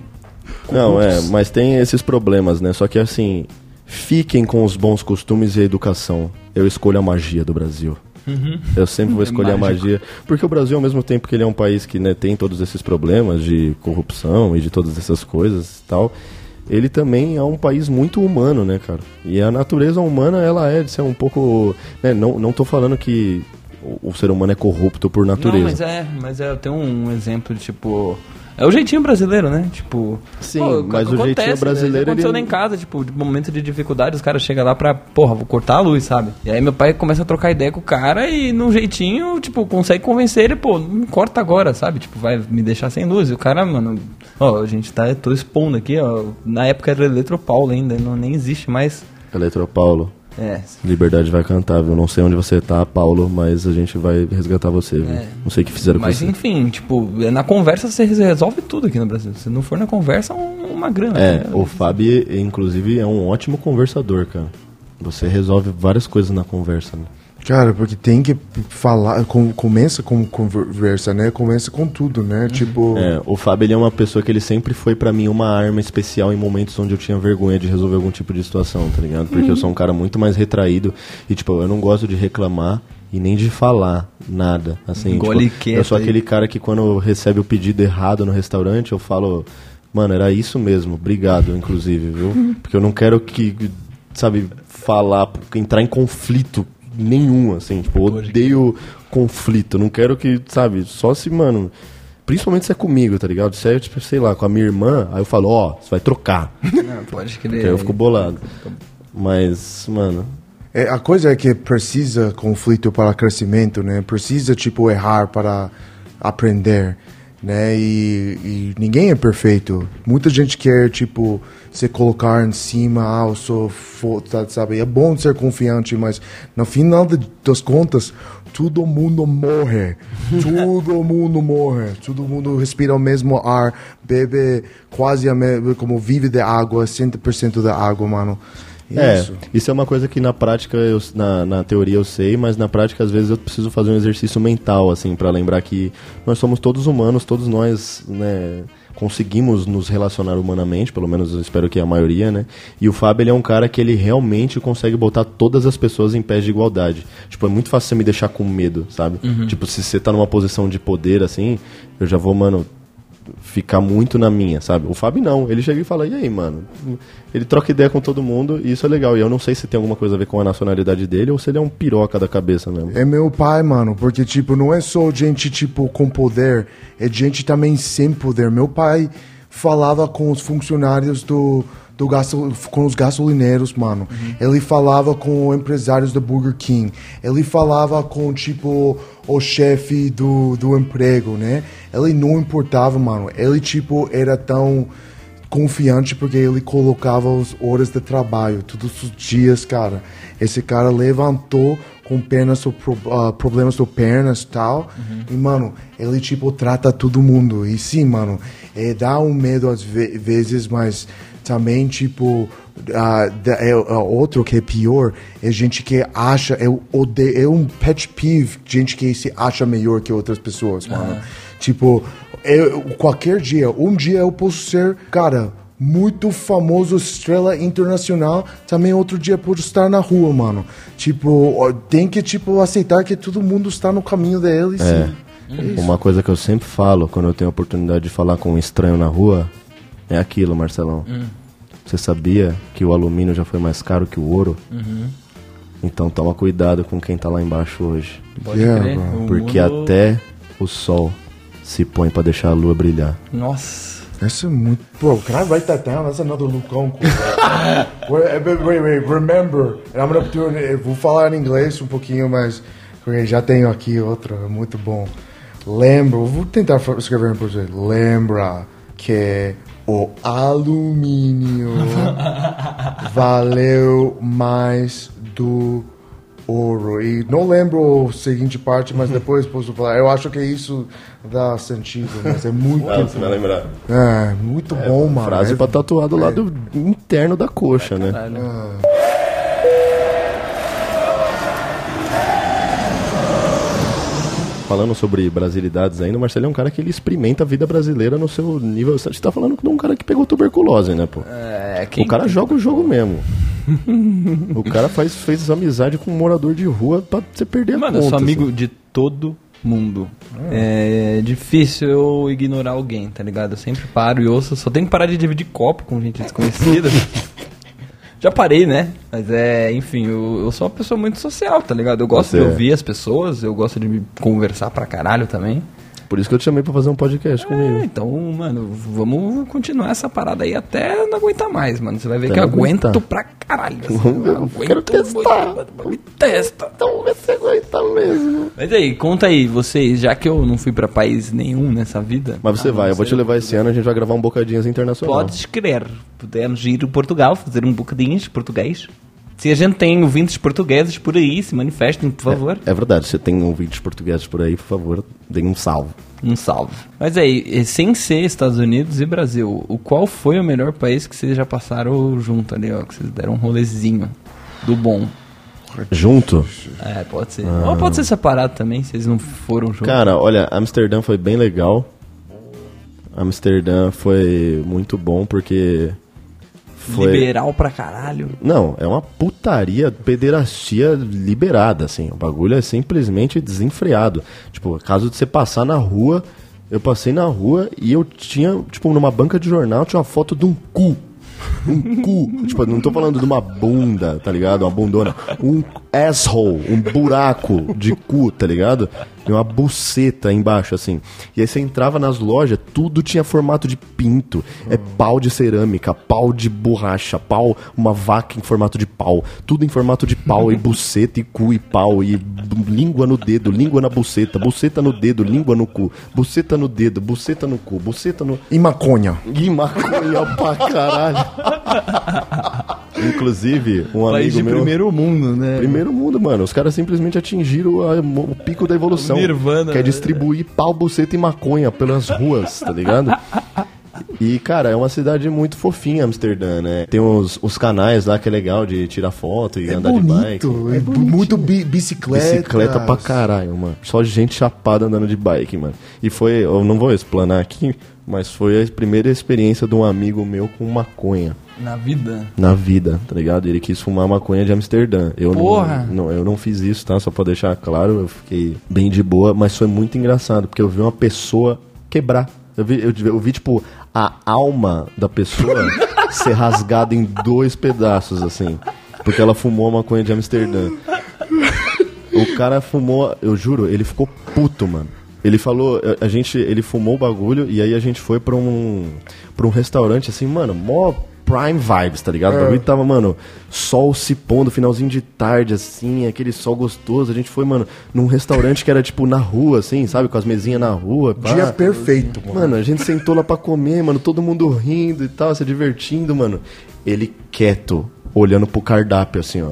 Não, é, mas tem esses problemas, né? Só que assim, fiquem com os bons costumes e a educação. Eu escolho a magia do Brasil. Eu sempre vou escolher a mágico. magia. Porque o Brasil, ao mesmo tempo que ele é um país que né, tem todos esses problemas de corrupção e de todas essas coisas e tal, ele também é um país muito humano, né, cara? E a natureza humana, ela é de ser um pouco. Né, não, não tô falando que o, o ser humano é corrupto por natureza. Não, mas é, mas é, tem um exemplo de tipo. É o jeitinho brasileiro, né? Tipo. Sim, pô, mas o acontece, jeitinho brasileiro, Isso aconteceu ele- lá em casa, tipo, de momento de dificuldade, os caras chegam lá pra, porra, vou cortar a luz, sabe? E aí meu pai começa a trocar ideia com o cara e num jeitinho, tipo, consegue convencer ele, pô, não corta agora, sabe? Tipo, vai me deixar sem luz. E o cara, mano, ó, a gente tá, tô expondo aqui, ó. Na época era Eletropaulo ainda, não, nem existe mais. Eletropaulo. É, Liberdade vai cantar, viu? Não sei onde você tá, Paulo, mas a gente vai resgatar você, viu? É. Não sei o que fizeram com Mas você. enfim, tipo, é na conversa você resolve tudo aqui no Brasil. Se não for na conversa, é um- uma grana. É, né? o Fábio, inclusive, é um ótimo conversador, cara. Você resolve várias coisas na conversa, né? Cara, porque tem que falar, com- começa com conversa, né? Começa com tudo, né? Tipo, É, o Fábio ele é uma pessoa que ele sempre foi pra mim uma arma especial em momentos onde eu tinha vergonha de resolver algum tipo de situação, tá ligado? Porque eu sou um cara muito mais retraído e, tipo, eu não gosto de reclamar e nem de falar nada, assim. Engole tipo, quieto eu sou aí. aquele cara que quando recebe o pedido errado no restaurante, eu falo, mano, era isso mesmo, obrigado, inclusive, viu? Porque eu não quero que, sabe, falar, entrar em conflito nenhum, assim, tipo, eu odeio conflito, não quero que, sabe, só se, mano, principalmente se é comigo, tá ligado? Se é, tipo, sei lá, com a minha irmã, aí eu falo, ó, você vai trocar, Não, pode crer. aí eu fico bolado. Mas, mano, é, a coisa é que precisa conflito para crescimento, né? Precisa, tipo, errar para aprender, né? E, e ninguém é perfeito. Muita gente quer, tipo, se colocar em cima, ah, eu sou foda, sabe? É bom ser confiante, mas no final de- das contas, todo mundo morre. todo mundo morre. Todo mundo respira o mesmo ar, bebe quase a me... como vive de água, 100% da água, mano. É, Isso. isso é uma coisa que na prática, eu, na, na teoria eu sei, mas na prática às vezes eu preciso fazer um exercício mental, assim, pra lembrar que nós somos todos humanos, todos nós, né, conseguimos nos relacionar humanamente, pelo menos eu espero que a maioria, né, e o Fábio ele é um cara que ele realmente consegue botar todas as pessoas em pés de igualdade. Tipo, é muito fácil você me deixar com medo, sabe? Tipo, se você tá numa posição de poder, assim, eu já vou, mano, ficar muito na minha, sabe? O Fábio não, ele chega e fala, e aí, mano? Ele troca ideia com todo mundo e isso é legal. E eu não sei se tem alguma coisa a ver com a nacionalidade dele ou se ele é um piroca da cabeça mesmo. É meu pai, mano, porque, tipo, não é só gente, tipo, com poder, é gente também sem poder. Meu pai falava com os funcionários do, do gaso, com os gasolineiros, mano. Ele falava com empresários do Burger King. Ele falava com, tipo, o chefe do, do emprego, né? Ele não importava, mano. Ele, tipo, era tão confiante porque ele colocava as horas de trabalho todos os dias, cara. Esse cara levantou com pernas, uh, problemas de pernas tal. Uhum. E, mano, ele, tipo, trata todo mundo. E sim, mano, é, dá um medo às ve vezes, mas também, tipo, uh, outro que é pior é gente que acha, é, odeio, é um pet peeve, gente que se acha melhor que outras pessoas, mano. Uhum. Tipo, eu, qualquer dia, um dia eu posso ser, cara, muito famoso, estrela internacional, também outro dia pode estar na rua, mano. Tipo, tem que, tipo, aceitar que todo mundo está no caminho deles. É. é Uma coisa que eu sempre falo quando eu tenho a oportunidade de falar com um estranho na rua é aquilo, Marcelão. Hum. Você sabia que o alumínio já foi mais caro que o ouro? Uhum. Então toma cuidado com quem tá lá embaixo hoje. Pode yeah, crer. Porque mundo... até o sol se põe para deixar a lua brilhar. Nossa. Isso é muito. Bro, can I write that down? That's another Lucão. wait, wait, wait, remember. And I'm gonna do it, vou falar em inglês um pouquinho, mas já tenho aqui outra, muito bom. Lembra, vou tentar escrever em português. Lembra que o alumínio valeu mais do ouro. E não lembro a seguinte parte, mas depois posso falar. Eu acho que isso dá sentido, mas é muito. Não, você vai lembrar. É, muito é, bom, mano. Frase é, pra tatuar do é. lado interno da coxa, né? É. falando sobre brasilidades ainda, o Marcelo é um cara que ele experimenta a vida brasileira no seu nível. Você está falando de um cara que pegou tuberculose, né, pô? É, quem... O cara joga o jogo mesmo. o cara faz, fez amizade com um morador de rua pra você perder Mano, a conta. Mano, eu sou amigo assim. de todo mundo. É. é difícil eu ignorar alguém, tá ligado? Eu sempre paro e ouço. Só tenho que parar de dividir copo com gente desconhecida. Já parei, né? Mas é, enfim, eu, eu sou uma pessoa muito social, tá ligado? Eu gosto Você de é. ouvir as pessoas, eu gosto de conversar pra caralho também. Por isso que eu te chamei pra fazer um podcast é, comigo. Então, mano, vamos continuar essa parada aí até não aguentar mais, mano. Você vai ver até que eu aguento aguentar. pra caralho. Assim, eu quero testar. Me testa. Então vê se aguenta mesmo. Mas aí, conta aí, vocês, já que eu não fui pra país nenhum nessa vida. Mas você ah, vai, eu vou te levar esse ano, a gente vai gravar um bocadinhos internacional. Pode crer. Podemos ir em Portugal, fazer um bocadinho de português. Se a gente tem ouvintes portugueses por aí, se manifestem, por favor. É, é verdade, se tem ouvintes portugueses por aí, por favor, deem um salve. Um salve. Mas aí, sem ser Estados Unidos e Brasil, o qual foi o melhor país que vocês já passaram junto ali, ó? Que vocês deram um rolezinho do bom. Junto? É, pode ser. Ah. Ou pode ser separado também, se eles não foram juntos. Cara, olha, Amsterdã foi bem legal. Amsterdã foi muito bom porque foi... Liberal pra caralho. Não, é uma putaria, pederastia liberada, assim. O bagulho é simplesmente desenfreado. Tipo, caso de você passar na rua, eu passei na rua e eu tinha, tipo, numa banca de jornal, tinha uma foto de um cu um cu. tipo, não tô falando de uma bunda, tá ligado? Uma bundona. Um asshole, um buraco de cu, tá ligado? Uma buceta embaixo, assim. E aí você entrava nas lojas, tudo tinha formato de pinto. É pau de cerâmica, pau de borracha, pau, uma vaca em formato de pau. Tudo em formato de pau, e buceta, e cu, e pau, e língua no dedo, língua na buceta, buceta no dedo, língua no cu, buceta no dedo, buceta no cu, buceta no. E maconha. E maconha pra caralho. Inclusive, um País amigo de meu... primeiro mundo, né? Primeiro mundo, mano. Os caras simplesmente atingiram a, o pico da evolução. Nirvana. Que é distribuir pau, buceta e maconha pelas ruas, tá ligado? E, cara, é uma cidade muito fofinha, Amsterdã, né? Tem os, os canais lá que é legal de tirar foto e é andar bonito, de bike. É bonito. muito bi bicicleta. Bicicleta pra caralho, mano. Só gente chapada andando de bike, mano. E foi, eu não vou explanar aqui, mas foi a primeira experiência de um amigo meu com maconha. Na vida? Na vida, tá ligado? Ele quis fumar maconha de Amsterdã. Eu Porra! Não, não, eu não fiz isso, tá? Só pra deixar claro, eu fiquei bem de boa, mas foi muito engraçado, porque eu vi uma pessoa quebrar. Eu vi, eu, eu vi tipo, a alma da pessoa ser rasgada em dois pedaços, assim. Porque ela fumou maconha de Amsterdã. O cara fumou, eu juro, ele ficou puto, mano. Ele falou, a gente, ele fumou o bagulho e aí a gente foi pra um, pra um restaurante assim, mano, mó prime vibes, tá ligado? O bagulho tava, mano, sol se pondo, finalzinho de tarde, assim, aquele sol gostoso. A gente foi, mano, num restaurante que era, tipo, na rua, assim, sabe? Com as mesinhas na rua. pá. Dia perfeito, mano. Mano, a gente sentou lá pra comer, mano, todo mundo rindo e tal, se divertindo, mano. Ele quieto, olhando pro cardápio, assim, ó.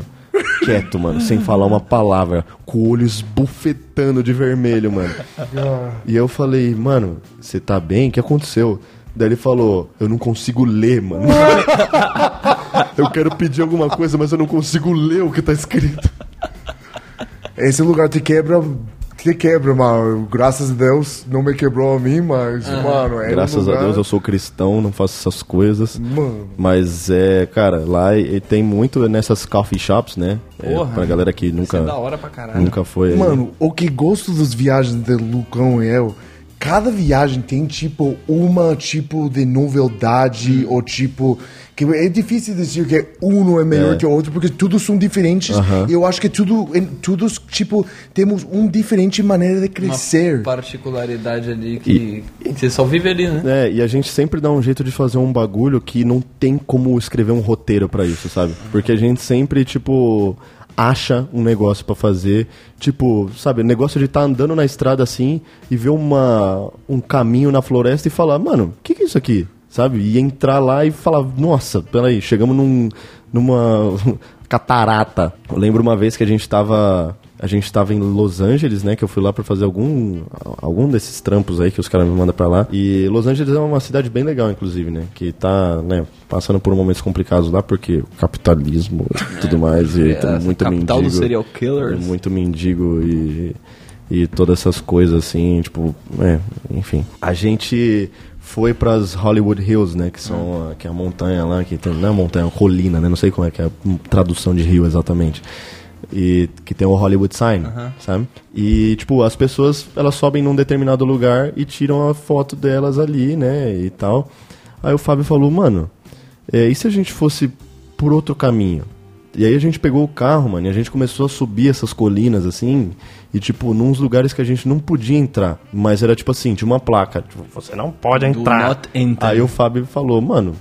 Quieto, mano, sem falar uma palavra, com o olho esbufetando de vermelho, mano. E eu falei, mano, você tá bem? O que aconteceu? Daí ele falou, eu não consigo ler, mano. eu quero pedir alguma coisa, mas eu não consigo ler o que tá escrito. Esse lugar te quebra, te quebra, mano. Graças a Deus não me quebrou a mim, mas, mano, é Graças um lugar... a Deus eu sou cristão, não faço essas coisas. Mano, Mas é, cara, lá e, tem muito nessas coffee shops, né? É, Porra. pra galera que Isso nunca, é da hora pra caralho. nunca foi. aí. Mano, o que gosto das viagens de Lucão e eu, cada viagem tem tipo uma tipo de novidade ou tipo que é difícil dizer que um é melhor É. que o outro porque todos são diferentes. Aham. E eu acho que tudo, em- todos tipo temos um diferente maneira de Uma crescer. particularidade ali que, que você só vive ali, né? É, e a gente sempre dá um jeito de fazer um bagulho que não tem como escrever um roteiro pra isso, sabe? Porque a gente sempre, tipo, acha um negócio pra fazer. Tipo, sabe, o negócio de estar andando na estrada assim e ver uma, um caminho na floresta e falar, mano, o que, que é isso aqui? Sabe? E entrar lá e falar, nossa, peraí, chegamos num, numa catarata. Eu lembro uma vez que a gente tava. A gente tava em Los Angeles, né? Que eu fui lá pra fazer algum, algum desses trampos aí que os caras me mandam pra lá. E Los Angeles é uma cidade bem legal, inclusive, né? Que tá, né, passando por momentos complicados lá, porque capitalismo e tudo mais. E É, tem muito capital mendigo. dos serial killers. Muito mendigo e, e todas essas coisas assim, tipo, é, enfim. A gente foi pras Hollywood Hills, né? Que são a, que é a montanha lá, que tem, não é montanha, é colina, né? Não sei como é que é a tradução de rio exatamente. E que tem o Hollywood Sign, sabe? E, tipo, as pessoas, elas sobem num determinado lugar e tiram a foto delas ali, né? E tal. Aí o Fábio falou, mano, é, e se a gente fosse por outro caminho? E aí a gente pegou o carro, mano, e a gente começou a subir essas colinas, assim, e, tipo, nos lugares que a gente não podia entrar. Mas era, tipo assim, tinha uma placa, tipo, você não pode entrar. Aí o Fábio falou, mano,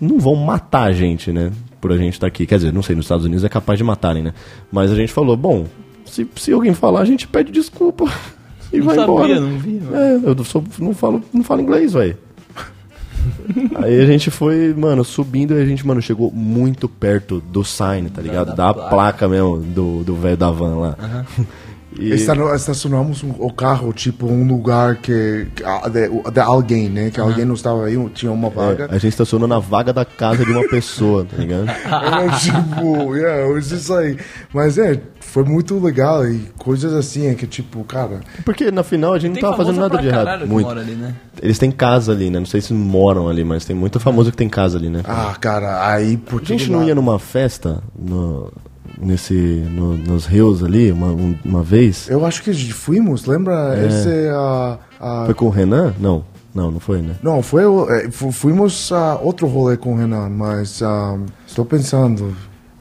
não vão matar a gente, né? Por a gente estar aqui. Quer dizer, não sei, nos Estados Unidos é capaz de matarem, né? Mas a gente falou, bom, se, se alguém falar, a gente pede desculpa. E Não vai sabia, embora. não vi, mano. É, eu sou, não, falo, não falo inglês, velho. Aí a gente foi, mano, subindo e a gente, mano, chegou muito perto do sign, tá ligado? da Da, placa. placa. mesmo, do do velho da van lá. E- Estacion- Estacionamos um- o carro, tipo, um lugar que, de, de alguém, né? Que alguém não estava aí, tinha uma vaga. é, a gente estacionou na vaga da casa de uma pessoa, tá ligado? Era tipo, yeah, it was just like, mas é, foi muito legal e coisas assim, é que tipo, cara, Porque na final a gente Tem não tava fazendo nada pra de errado. que Muito. mora ali, né? Eles têm casa ali, né? Não sei se moram ali, mas tem muito famoso que tem casa ali, né? ah, cara, aí por A gente não ia numa festa no, nesse, no- nos rios ali uma, um- uma vez? Eu acho que fomos, lembra? Esse, a a- Foi com o Renan? Não, não, não foi, né? não, foi, é, fomos a outro rolê com o Renan, mas ah, estou pensando,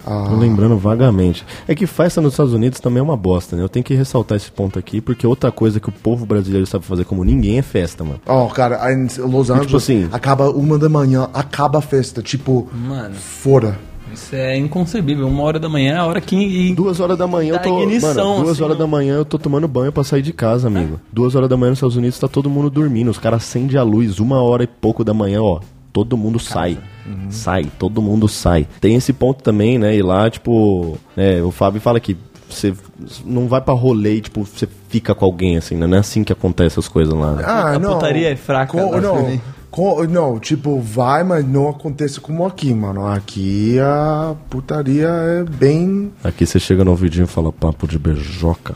ah, Tô lembrando vagamente. É que festa nos Estados Unidos também é uma bosta, né? Eu tenho que ressaltar esse ponto aqui, porque outra coisa que o povo brasileiro sabe fazer como ninguém é festa, mano. Oh, cara, em Los Angeles assim- acaba uma da manhã, acaba a festa, tipo, Mano. fora. Isso é inconcebível. Uma hora da manhã é a hora que. Duas horas da manhã eu tô. ignição, mano, duas assim, horas não- da manhã eu tô tomando banho pra sair de casa, amigo. Duas horas da manhã nos Estados Unidos tá todo mundo dormindo. Os caras acendem a luz, uma hora e pouco da manhã, ó. Todo mundo sai. Sai, todo mundo sai. Tem esse ponto também, né? E lá, tipo, né, o Fábio fala que você não vai pra rolê e, tipo, você fica com alguém, assim, né? Não é assim que acontece as coisas lá. né? Ah, A não. putaria é fraca Com- lá não, com- não, tipo, vai, mas não acontece como aqui, mano. Aqui a putaria é bem. Aqui você chega no ouvidinho e fala papo de beijoca.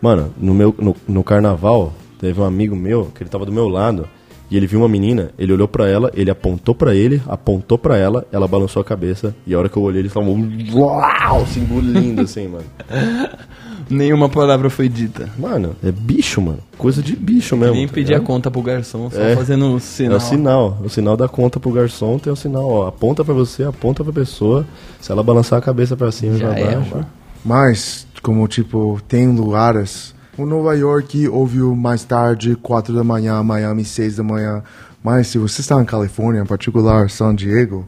Mano, no, meu, no, no carnaval, teve um amigo meu que ele tava do meu lado e ele viu uma menina, ele olhou pra ela, ele apontou pra ele, apontou pra ela, ela balançou a cabeça e a hora que eu olhei ele tava uau, se engolindo assim, mano. Nenhuma palavra foi dita. Mano, é bicho, mano. Coisa de bicho mesmo. Nem tá pedir a conta pro garçom, só É. fazendo um É sinal. o sinal. O sinal da conta pro garçom tem o sinal, ó. Aponta pra você, aponta pra pessoa. Se ela balançar a cabeça pra cima e Já pra é, baixo. mano. Mas, como, tipo, tem lugares. O Nova York ouviu mais tarde, 4 da manhã, Miami, 6 da manhã. Mas se você está na Califórnia, em particular San Diego,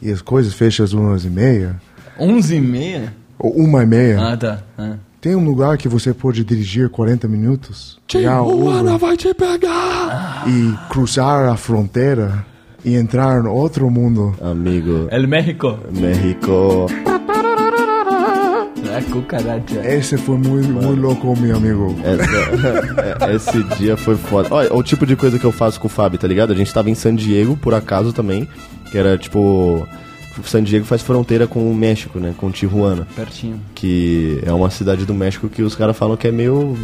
e as coisas fecham às 11 e meia, 11 e meia? ou uma e meia, Ah, tá. Ah. tem um lugar que você pode dirigir 40 minutos, Uber vai te pegar! e cruzar a fronteira e entrar no outro mundo. Amigo, El México. México. Cucaracha. Esse foi muito, muito louco, meu amigo. Essa- é, esse dia foi foda. Olha, o tipo de coisa que eu faço com o Fábio, tá ligado? A gente tava em San Diego, por acaso também, que era tipo. San Diego faz fronteira com o México, né? Com Tijuana. Pertinho. Que é uma cidade do México que os caras falam que é meio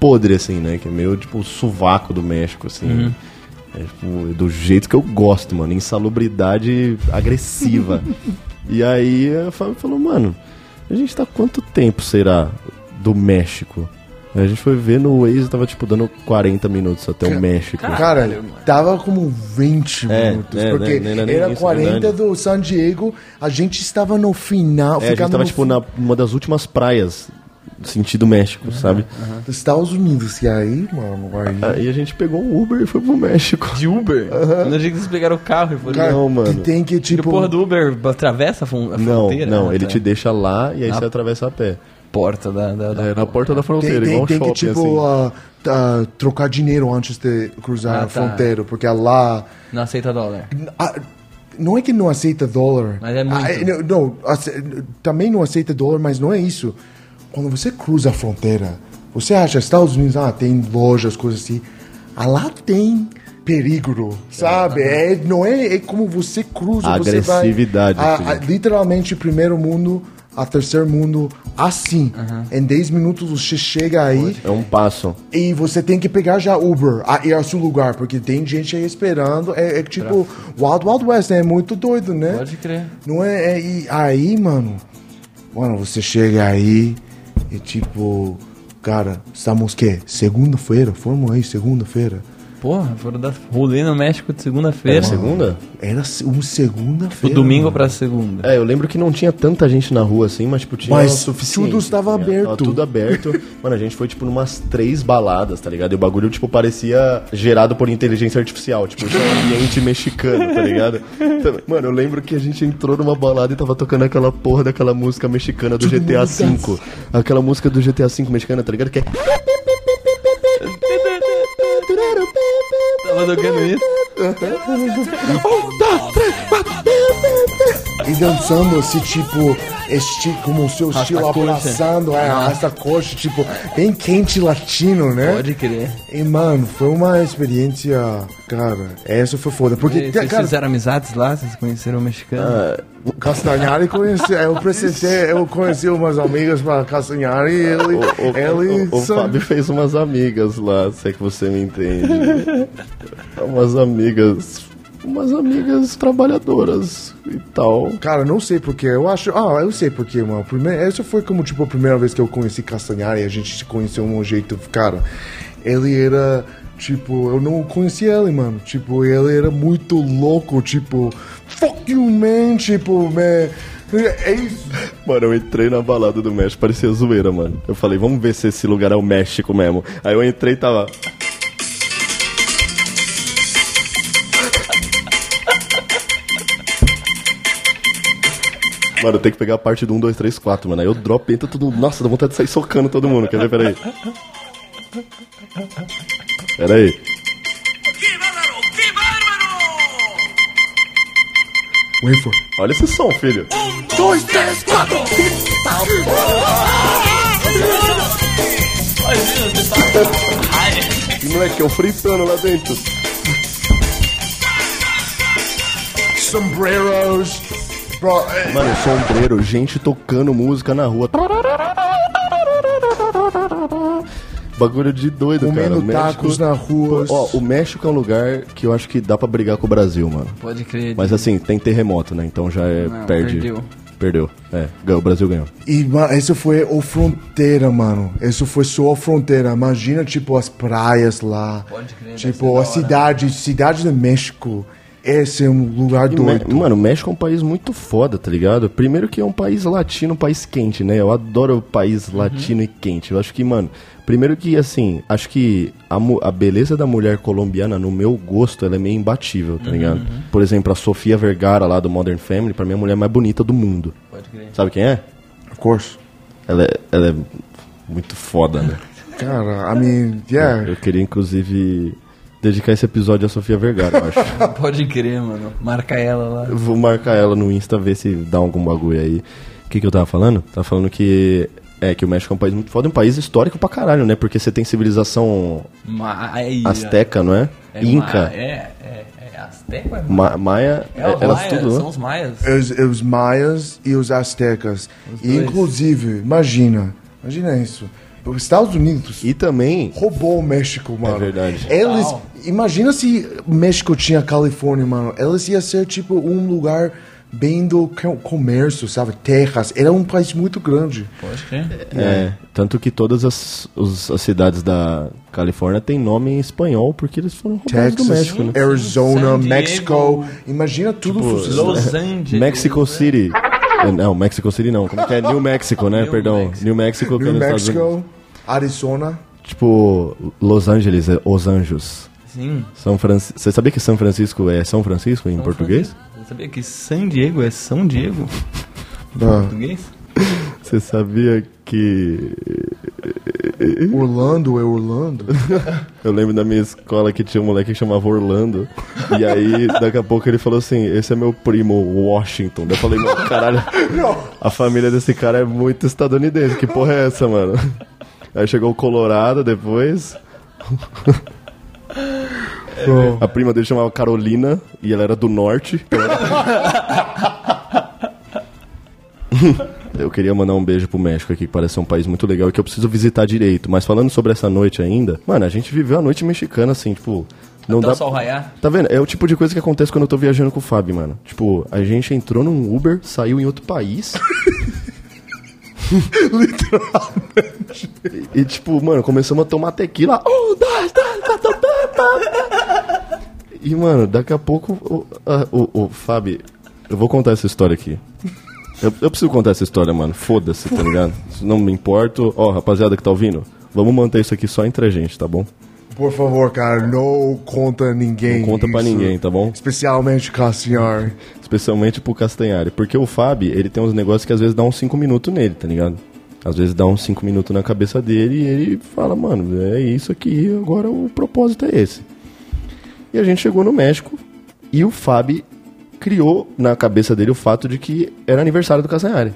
podre, assim, né? Que é meio tipo o sovaco do México, assim. É, tipo, do jeito que eu gosto, mano. Insalubridade agressiva. e aí a Fábio falou, mano, a gente tá quanto tempo será do México? A gente foi ver no Waze, tava tipo dando 40 minutos até o México. Cara, tava como 20 É, minutos, é, porque né, nem- nem era isso, 40 verdade. do San Diego, a gente estava no final, É, a gente ficando tava no tipo na, numa das últimas praias, sentido México, sabe? dos Estados Unidos. E aí, mano, aí... Aí a gente pegou um Uber e foi pro México. De Uber? Não achei que vocês pegaram o carro e foram. Cara, não, mano. que tem que, E o tipo... porra do Uber atravessa a, fron- a Não, fronteira? não, Ah, ele te deixa lá e aí Na você atravessa a pé. Porta da. da, da- É, na porta da fronteira, tem, igual um tem que, shopping, tipo, assim. trocar dinheiro antes de cruzar Ah, a tá. fronteira, porque lá... Não aceita dólar. ah, não é que não aceita dólar. Mas é muito. Ah, não, não, ace- também não aceita dólar, mas não é isso. Quando você cruza a fronteira, você acha Estados Unidos, ah, tem lojas, coisas assim. Ah, lá tem perigo, sabe? É, não é, é como você cruza, Agressividade, você vai... filho. A, a, literalmente, primeiro mundo a terceiro mundo assim. Em 10 minutos você chega aí É um passo. e você tem que pegar já Uber a ir ao seu lugar, porque tem gente aí esperando. É, é tipo Wild Wild West, né? É muito doido, né? Pode crer. Não é, é- e aí, mano. Mano, você chega aí e tipo, cara, estamos o quê? Segunda-feira? Fomos aí, segunda-feira. Porra, foram dar rolê no México de Era segunda-feira. segunda? Era uma O segunda-feira. domingo mano. pra segunda. É, eu lembro que não tinha tanta gente na rua assim, mas tipo, tinha Mas o suficiente. tudo estava tá ligado? aberto. Tava tudo aberto. Mano, a gente foi tipo numas três baladas, tá ligado? E o bagulho, tipo, parecia gerado por inteligência artificial. Tipo, isso é um ambiente mexicano, tá ligado? Então, Mano, eu lembro que a gente entrou numa balada e tava tocando aquela porra daquela música mexicana do GTA V. Aquela música do GTA V mexicana, tá ligado? Que é. Tocando isso. E dançando esse tipo, esti como o seu estilo coxa. abraçando, é, essa coxa, tipo, bem quente latino, né? Pode crer. E, mano, foi uma experiência, cara, essa foi foda. Porque, E Vocês cara, fizeram amizades lá? Vocês conheceram o mexicano? o Castanhari conheci, eu apresentei, eu conheci umas amigas pra Castanhari e ele, O, ele o, o só- Fábio fez umas amigas lá, se é que você me entende. umas amigas. Umas amigas trabalhadoras e tal. Cara, não sei porque. Eu acho. Ah, eu sei porque, mano. Primeiro, essa foi como, tipo, a primeira vez que eu conheci Castanhari e a gente se conheceu de um jeito. Cara, ele era. Tipo, eu não conhecia ele, mano. Tipo, ele era muito louco. Tipo, fuck you, man. Tipo, man. É isso. Mano, eu entrei na balada do México, parecia zoeira, mano. Eu falei, vamos ver se esse lugar é o México mesmo. Aí eu entrei e tava. Mano, tem que pegar a parte do 1, 2, 3, 4, mano. Aí eu drop, entra tudo. Nossa, dá vontade de sair socando todo mundo. Quer ver? Peraí. Peraí. ¡Qué bárbaro! ¡Qué bárbaro! Wait for. Olha esse som, filho. ¡Dos, tres, cuatro! Que moleque, eu fritando lá dentro. Sombreros. Bro, é, Mano, sombreiro, gente tocando música na rua. Bagulho de doido, cara. comendo tacos na rua. Ó, o México é um lugar que eu acho que dá pra brigar com o Brasil, mano. Pode crer. Mas assim, tem terremoto, né? Então já é. Não, perde. perdeu. Perdeu. É, ganhou, o Brasil ganhou. E, mano, isso foi o fronteira, mano. Isso foi só a fronteira. Imagina, tipo, as praias lá. Pode crer, Tipo, a hora. cidade, cidade do México. Esse é um lugar E Me- doido. Mano, o México é um país muito foda, tá ligado? Primeiro que é um país latino, um país quente, né? Eu adoro o país Uhum. latino e quente. Eu acho que, mano, primeiro que, assim, acho que a, a beleza da mulher colombiana, no meu gosto, ela é meio imbatível, tá ligado? Uhum. Por exemplo, a Sofia Vergara lá do Modern Family, pra mim é a mulher mais bonita do mundo. Pode crer. Sabe quem é? Of course. Ela é, ela é muito foda, né? Cara, I mean, yeah. Eu queria, inclusive, dedicar esse episódio à Sofia Vergara, eu acho. Pode crer, mano. Marca ela lá. Eu vou marcar ela no Insta, ver se dá algum bagulho aí. O que, que eu tava falando? Tava falando que. É, que o México é um país muito foda, é um país histórico pra caralho, né? Porque você tem civilização Maia. asteca, não é? É Inca, Ma- É, é, é Azteca ou é Ma- Maia, É, os elas maias, tudo, são né? os maias. Os, os maias e os astecas. Os E, inclusive, imagina, imagina isso. Os Estados Unidos E também, roubou o México, mano. verdade. Eles, Total. imagina se o México tinha Califórnia, mano. Eles ia ser tipo um lugar bem do co- comércio, sabe? Terras. Era um país muito grande. Pode crer. é, tanto que todas as, os- as cidades da Califórnia têm nome em espanhol, porque eles foram roubados do Texas, México, né? Arizona. México. Imagina tudo isso. Los Angeles. Mexico City. É, Não, Mexico City não. Como que é? New Mexico, né? New Perdão. Mexico. New Mexico, que é New nos Estados Unidos. Mexico, Arizona. Tipo, Los Angeles é Os Anjos. Sim. São Francisco. Você sabia que São Francisco é São Francisco em português? Você sabia que San Diego é São Diego? Em Ah, português? Você sabia que. Orlando é Orlando. Eu lembro da minha escola que tinha um moleque que chamava Orlando. E aí, daqui a pouco ele falou assim: Esse é meu primo Washington. Daí eu falei: Meu caralho, a família desse cara é muito estadunidense. Que porra é essa, mano? Aí chegou o Colorado depois. Bro, A prima dele chamava Carolina e ela era do norte. Eu queria mandar um beijo pro México aqui, que parece ser um país muito legal e que eu preciso visitar direito. Mas falando sobre essa noite ainda, mano, a gente viveu a noite mexicana assim, tipo. Não Até dá. o sol raiar? Tá vendo? É o tipo de coisa que acontece quando eu tô viajando com o Fábio, mano. Tipo, a gente entrou num Uber, saiu em outro país. Literalmente. E, e, tipo, mano, começamos a tomar tequila. Um, dois, três, quatro, pá, pá, pá. E, mano, daqui a pouco o, a- o, o Fábio. Eu vou contar essa história aqui. Eu, eu preciso contar essa história, mano. Foda-se, tá ligado? Não me importo. Ó, rapaziada que tá ouvindo, vamos manter isso aqui só entre a gente, tá bom? por favor, cara, não conta ninguém. Não conta pra isso. ninguém, tá bom? Especialmente Cassiar. Especialmente pro Castanhari. Porque o Fábio, ele tem uns negócios que às vezes dá uns 5 minutos nele, tá ligado? Às vezes dá uns 5 minutos na cabeça dele e ele fala, mano, é isso aqui, agora o propósito é esse. E a gente chegou no México e o Fábio criou na cabeça dele o fato de que era aniversário do Castanhari.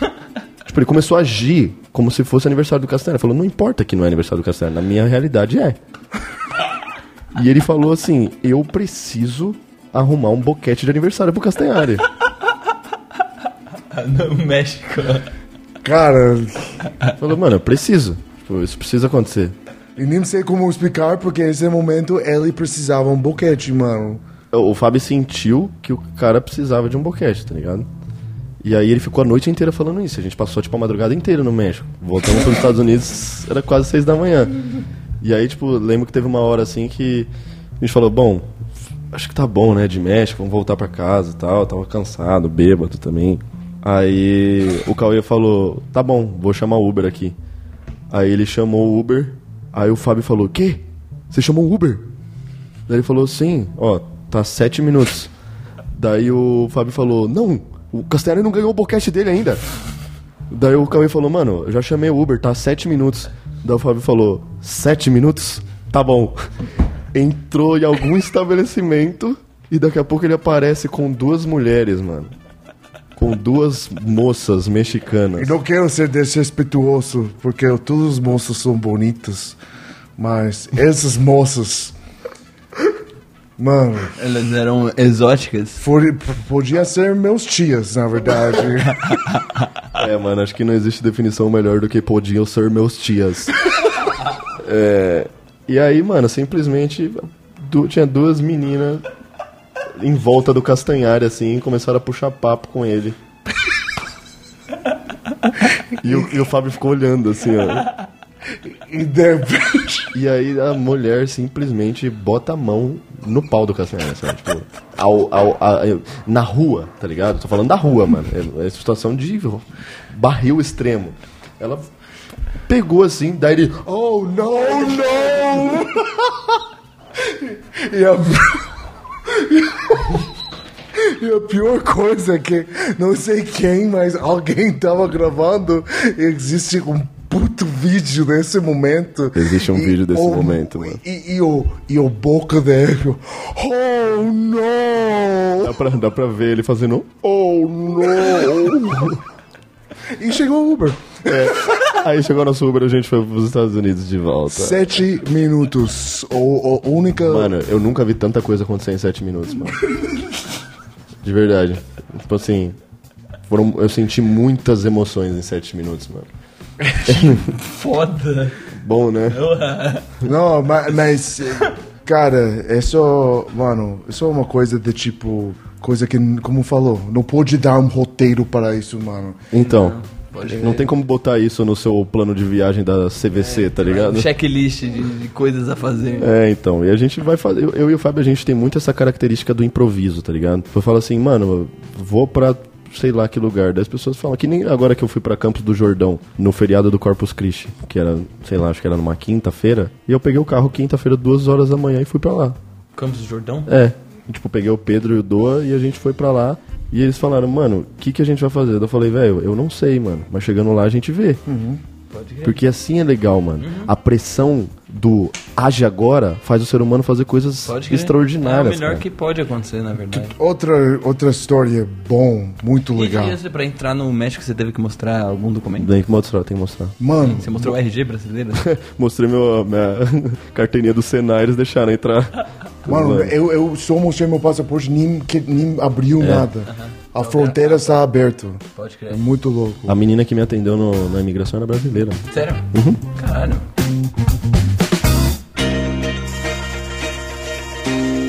tipo, ele começou a agir como se fosse aniversário do Castanhari. Falou, não importa que não é aniversário do Castanhari, na minha realidade é. E ele falou assim: Eu preciso arrumar um boquete de aniversário pro Castanhari. No México. Cara, Falou, mano, eu preciso. Tipo, isso precisa acontecer. e nem sei como explicar, porque nesse momento ele precisava um boquete, mano. O Fábio sentiu que o cara precisava de um boquete, tá ligado? E aí ele ficou a noite inteira falando isso. A gente passou, tipo, a madrugada inteira no México. Voltamos pros Estados Unidos, era quase seis da manhã. E aí, tipo, lembro que teve uma hora assim que a gente falou, bom, acho que tá bom, né, de México, vamos voltar pra casa e tal. Eu tava cansado, bêbado também. Aí o Cauê falou, tá bom, vou chamar o Uber aqui. Aí ele chamou o Uber, aí o Fábio falou, quê? Você chamou o Uber? Daí ele falou, sim, ó, tá sete minutos. Daí o Fábio falou, não, o Castanhari não ganhou o boquete dele ainda. Daí o Cauê falou, mano, eu já chamei o Uber, tá sete minutos. Daí o Fábio falou, sete minutos? Tá bom. Entrou em algum estabelecimento e daqui a pouco ele aparece com duas mulheres, mano. Com duas moças mexicanas. E não quero ser desrespeituoso, porque todos os moços são bonitos. Mas essas moças. Mano, Elas eram exóticas. for, podia ser meus tias, na verdade. É, mano, acho que não existe definição melhor do que podiam ser meus tias. É, e aí, mano, simplesmente du- tinha duas meninas em volta do Castanhari, assim, e começaram a puxar papo com ele. E o, e o Fábio ficou olhando, assim, ó. E aí a mulher simplesmente bota a mão no pau do Cassiano, assim, tipo, ao, ao, a- na rua, tá ligado? Tô falando da rua, mano. É, é situação de barril extremo. Ela pegou assim, daí ele, oh, não, não! E a... e a pior coisa é que não sei quem, mas alguém tava gravando e existe um puto vídeo nesse momento. Existe um E vídeo desse o- momento, mano. E, e o, e o boca dele, oh não! Dá pra, dá pra ver ele fazendo, oh, não! E chegou o Uber. Aí chegou nosso Uber, a gente foi pros Estados Unidos de volta. Sete minutos. O, o única. Mano, eu nunca vi tanta coisa acontecer em sete minutos, mano. De verdade. Tipo assim, foram, eu senti muitas emoções em sete minutos, mano. Foda. Bom, né? Não, ma- mas, cara, é só, mano, é só uma coisa de tipo, coisa que, como falou, não pode dar um roteiro para isso, mano. Então, não tem como botar isso no seu plano de viagem da CVC, tá ligado? Um checklist de, de coisas a fazer. É, então, e a gente vai fazer. Eu, eu e o Fábio, a gente tem muito essa característica do improviso, tá ligado? Eu falo assim, mano, vou pra sei lá que lugar. Daí as pessoas falam que nem agora que eu fui pra Campos do Jordão, no feriado do Corpus Christi, que era, sei lá, acho que era numa quinta-feira, e eu peguei o carro quinta-feira, duas horas da manhã, e fui pra lá. Campos do Jordão? É. E, tipo, peguei o Pedro e o Doa e a gente foi pra lá. E eles falaram, mano, o que, que a gente vai fazer? Eu falei, velho, eu não sei, mano. Mas chegando lá a gente vê. Crer. Porque assim é legal, mano. Uhum. A pressão do age agora faz o ser humano fazer coisas extraordinárias. É o melhor cara. que pode acontecer, na verdade. Outra, outra história bom, muito legal. E pra entrar no México você teve que mostrar algum documento? Tem que mostrar, tem que mostrar. Mano, Você mostrou o RG brasileiro? Mostrei meu, minha carteirinha do Senai, eles deixaram entrar. mano, eu, eu só mostrei meu passaporte, nem, que, nem abriu É. nada. A fronteira está aberta. Pode É crer. muito louco. A menina que me atendeu no- na imigração era brasileira. Sério? Uhum. Caralho.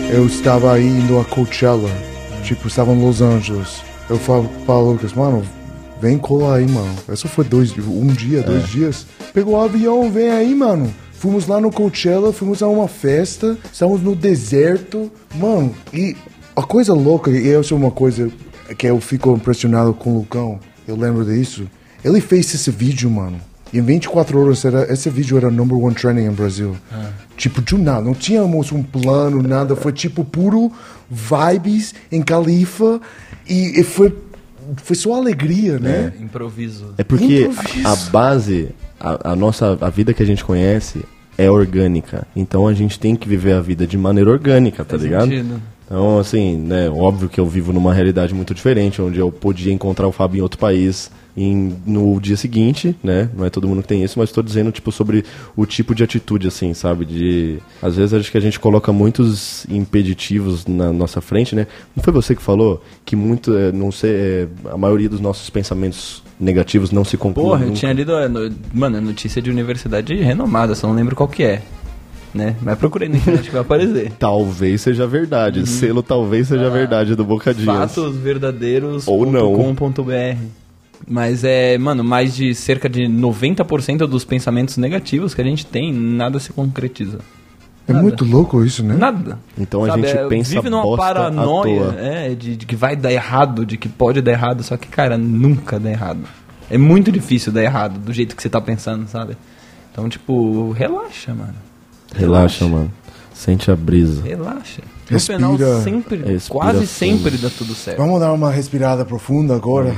Eu estava aí indo a Coachella, tipo, estava em Los Angeles. Eu falo para o Lucas, mano, vem colar aí, mano. Isso foi dois, um dia, dois É. dias. Pegou o avião, vem aí, mano. Fomos lá no Coachella, fomos a uma festa, estávamos no deserto, mano. E a coisa louca, e essa é uma coisa que eu fico impressionado com o Lucão, eu lembro disso. Ele fez esse vídeo, mano. E em 24 horas, era, esse vídeo era number one trending no Brasil. Tipo, de nada, não tínhamos um plano, nada. Foi tipo puro vibes em Califa. E, e foi, foi só alegria, né? Improviso. É porque Improviso. a, a base, a, a nossa a vida que a gente conhece é orgânica. Então a gente tem que viver a vida de maneira orgânica, tá Faz ligado? sentido. Então, assim, né, óbvio que eu vivo numa realidade muito diferente, onde eu podia encontrar o Fábio em outro país em- no dia seguinte, né? Não é todo mundo que tem isso, mas estou dizendo, tipo, sobre o tipo de atitude, assim, sabe? De. Às vezes acho que a gente coloca muitos impeditivos na nossa frente, né? Não foi você que falou que muito, é, não sei, é, a maioria dos nossos pensamentos negativos não se concluem. Porra, eu nunca. tinha lido, mano, a notícia de universidade renomada, só não lembro qual que é. Né? Mas procurei na internet que vai aparecer. Talvez seja verdade. Selo talvez seja verdade do Bocadinhos. Ou não. Fatos.verdadeiros.com.br Mas é, mano, mais de cerca de 90% dos pensamentos negativos que a gente tem, nada se concretiza. É Nada. muito louco isso, né? Nada. Então a Sabe, gente é, pensa vive numa paranoia, é, de, de que vai dar errado, de que pode dar errado, só que, cara, nunca dá errado. É muito difícil dar errado, do jeito que você tá pensando, sabe? Então, tipo, relaxa, mano. Relaxa, mano. Sente a brisa. Relaxa. No Respira. final, sempre, Respira quase fundo. sempre dá tudo certo. Vamos dar uma respirada profunda agora.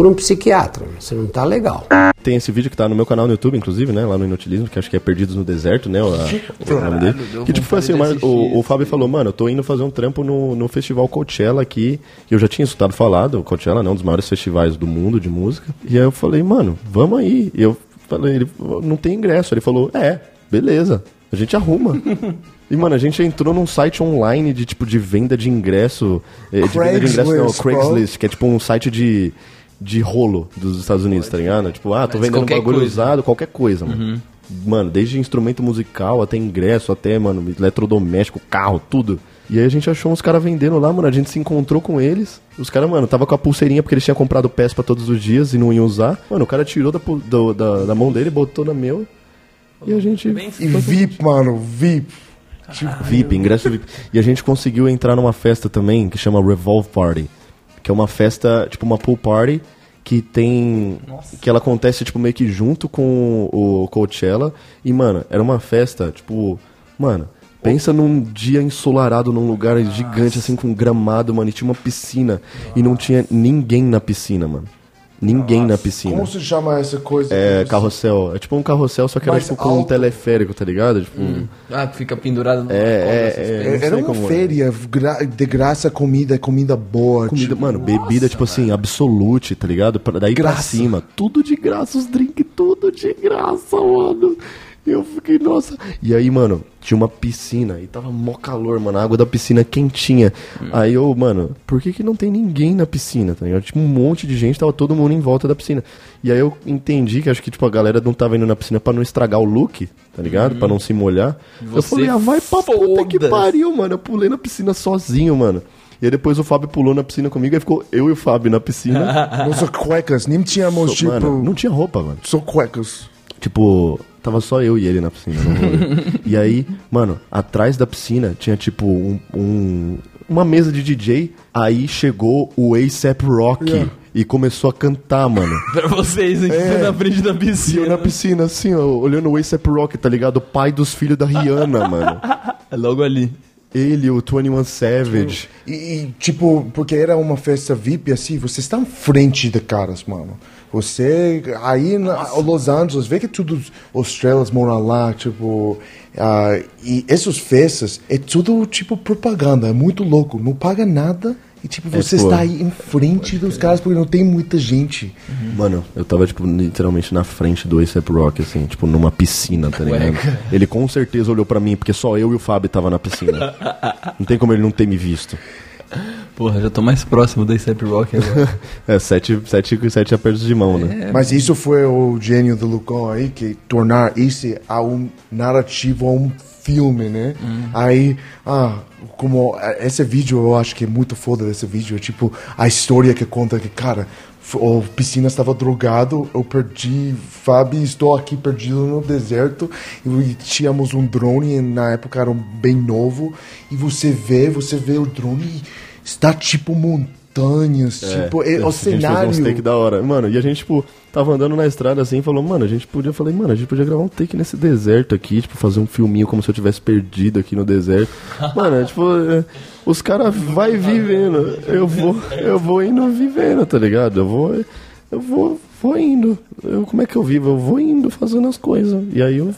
Procura um psiquiatra, você não tá legal. Tem esse vídeo que tá no meu canal no YouTube, inclusive, né? Lá no Inutilismo, que acho que é Perdidos no Deserto, né? O, a- o nome dele. Que tipo foi assim, vontade o, o, o Fábio falou, mano, eu tô indo fazer um trampo no, no festival Coachella aqui, eu já tinha escutado falar do Coachella, né? Um dos maiores festivais do mundo de música. E aí eu falei, mano, vamos aí. E eu falei, ele não tem ingresso. Ele falou, é, beleza, a gente arruma. E, mano, a gente entrou num site online de, tipo, de venda de ingresso. eh, De venda de ingresso, não, Craigslist, Craigslist, que é tipo um site de, de rolo dos Estados Unidos, tá ligado? Tipo, ah, tô Mas vendendo um bagulho coisa. usado, qualquer coisa, mano. Mano, desde instrumento musical até ingresso, até, mano, eletrodoméstico, carro, tudo. E aí a gente achou uns caras vendendo lá, mano. A gente se encontrou com eles. Os caras, mano, tava com a pulseirinha porque eles tinham comprado peça pra todos os dias e não iam usar. Mano, o cara tirou da, do- da, da mão dele, botou na meu. E a gente. E VIP, mano, VIP. VIP, ingresso VIP. E a gente conseguiu entrar numa festa também que chama Revolve Party. Que é uma festa, tipo uma pool party que tem. Que ela acontece, tipo, meio que junto com o Coachella. E, mano, era uma festa, tipo. Mano, pensa num dia ensolarado num lugar gigante, assim, com gramado, mano. E tinha uma piscina. E não tinha ninguém na piscina, mano. Ninguém na piscina. Como se chama essa coisa? É carrossel. É tipo um carrossel, só que era Mais tipo com um alto. teleférico, tá ligado? Tipo, Ah, que fica pendurado no É, é, é. Era uma como é. feira gra- de graça, comida, comida boa. Comida, tipo, mano, bebida, tipo assim, absolute, tá ligado? Pra, daí pra Graça. cima, tudo de graça, os drinks, tudo de graça, mano. E eu fiquei, nossa. E aí, mano, tinha uma piscina e tava mó calor, mano, a água da piscina quentinha. Aí eu, mano, por que que não tem ninguém na piscina, tá ligado? Tipo, um monte de gente, tava todo mundo em volta da piscina. E aí eu entendi que acho que, tipo, a galera não tava indo na piscina pra não estragar o look, tá ligado? Pra não se molhar. eu Você falei, ah, vai pra puta que pariu, mano. Eu pulei na piscina sozinho, mano. E aí depois o Fábio pulou na piscina comigo, aí ficou eu e o Fábio na piscina. Nossa, cuecas. Nem tínhamos, tipo... mano, não tinha roupa, mano. Só cuecas. Tipo, tava só eu e ele na piscina. e aí, mano, atrás da piscina tinha tipo um, um- uma mesa de DJ. Aí chegou o A$AP Rock Yeah. e começou a cantar, mano. Pra vocês aqui É. na frente da E piscina. eu na piscina, assim, ó, olhando o A$AP Rock, tá ligado? O pai dos filhos da Rihanna, mano. É logo ali. Ele, o 21 Savage. E, e, tipo, porque era uma festa VIP, assim, você está em frente de caras, mano. Você, aí na Los Angeles, vê que todos os estrelas moram lá, tipo... ah, e essas festas, é tudo, tipo, propaganda, é muito louco. Não paga nada e, tipo, você pô, está aí em frente dos caras porque não tem muita gente. Mano, eu tava, tipo, literalmente na frente do A$AP Rock, assim, tipo, numa piscina, tá ligado? Ele com certeza olhou pra mim, porque só eu e o Fábio tava na piscina. Não tem como ele não ter me visto. Porra, já tô mais próximo da A$AP Rock agora. É, sete, sete, sete apertos de mão, né? Mas isso foi o gênio do Lucão aí, que tornar isso a um narrativo, a um filme, né? Aí, ah, como ah, esse vídeo, eu acho que é muito foda desse vídeo, é tipo a história que conta que, cara, o Piscina estava drogado, eu perdi, Fábio, estou aqui perdido no deserto, e tínhamos um drone, na época era um bem novo, e você vê, você vê o drone e está tipo montanhas, tipo, é, o a gente fez uns cenário... take da hora. Mano, e a gente, tipo, tava andando na estrada assim e falou, mano, a gente podia, falei, mano, a gente podia gravar um take nesse deserto aqui, tipo, fazer um filminho como se eu tivesse perdido aqui no deserto. Mano, é, tipo, é, os caras vai vivendo. Eu vou, eu vou indo vivendo, tá ligado? Eu vou, eu vou, vou indo. Eu, como é que eu vivo? Eu vou indo fazendo as coisas. E aí eu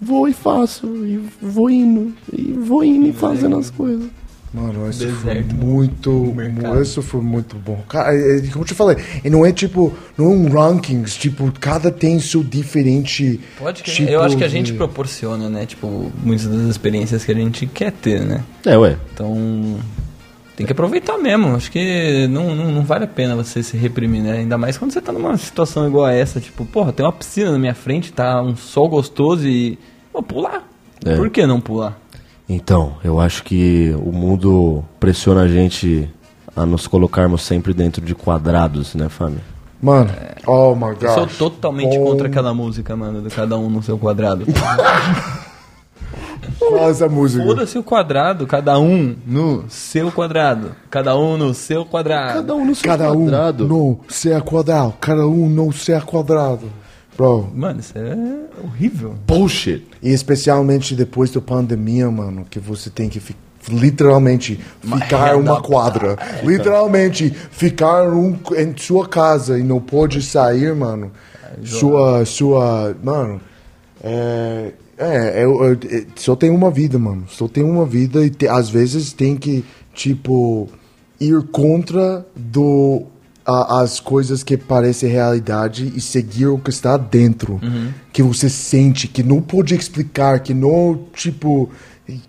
vou e faço, e vou indo, e vou indo e fazendo as coisas. Mano, isso Deserto, foi muito. mercado. Isso foi muito bom. Cara, é, é, como eu te falei, e não é tipo. Não é um rankings, tipo, cada tem seu diferente. Pode que tipo Eu acho que a de- gente proporciona, né? Tipo, muitas das experiências que a gente quer ter, né? É, ué. Então. Tem que aproveitar mesmo. Acho que não, não, não vale a pena você se reprimir, né? Ainda mais quando você tá numa situação igual a essa. Tipo, porra, tem uma piscina na minha frente, tá um sol gostoso e. Vou pular. É. Por que não pular? Então, eu acho que o mundo pressiona a gente a nos colocarmos sempre dentro de quadrados, né, Fábio? Mano, oh my god. Eu sou totalmente contra aquela música, mano, do cada um no seu quadrado. Fala essa música. Foda-se o quadrado, cada um no seu quadrado. Cada um no seu quadrado. Cada um no seu Cada um quadrado. no ser quadrado. Cada um no ser quadrado. Bro, Mano, isso é horrível. Bullshit. e especialmente depois da pandemia, mano, que você tem que fi- literalmente ficar uma quadra, literalmente ficar um, em sua casa e não pode sair, mano. Sua, sua, mano, é, é, eu, eu- é, só tem uma vida, mano. Só tem uma vida e te- às vezes tem que, tipo, ir contra do a- as coisas que parecem realidade e seguir o que está dentro, que você sente, que não pode explicar, que não, tipo,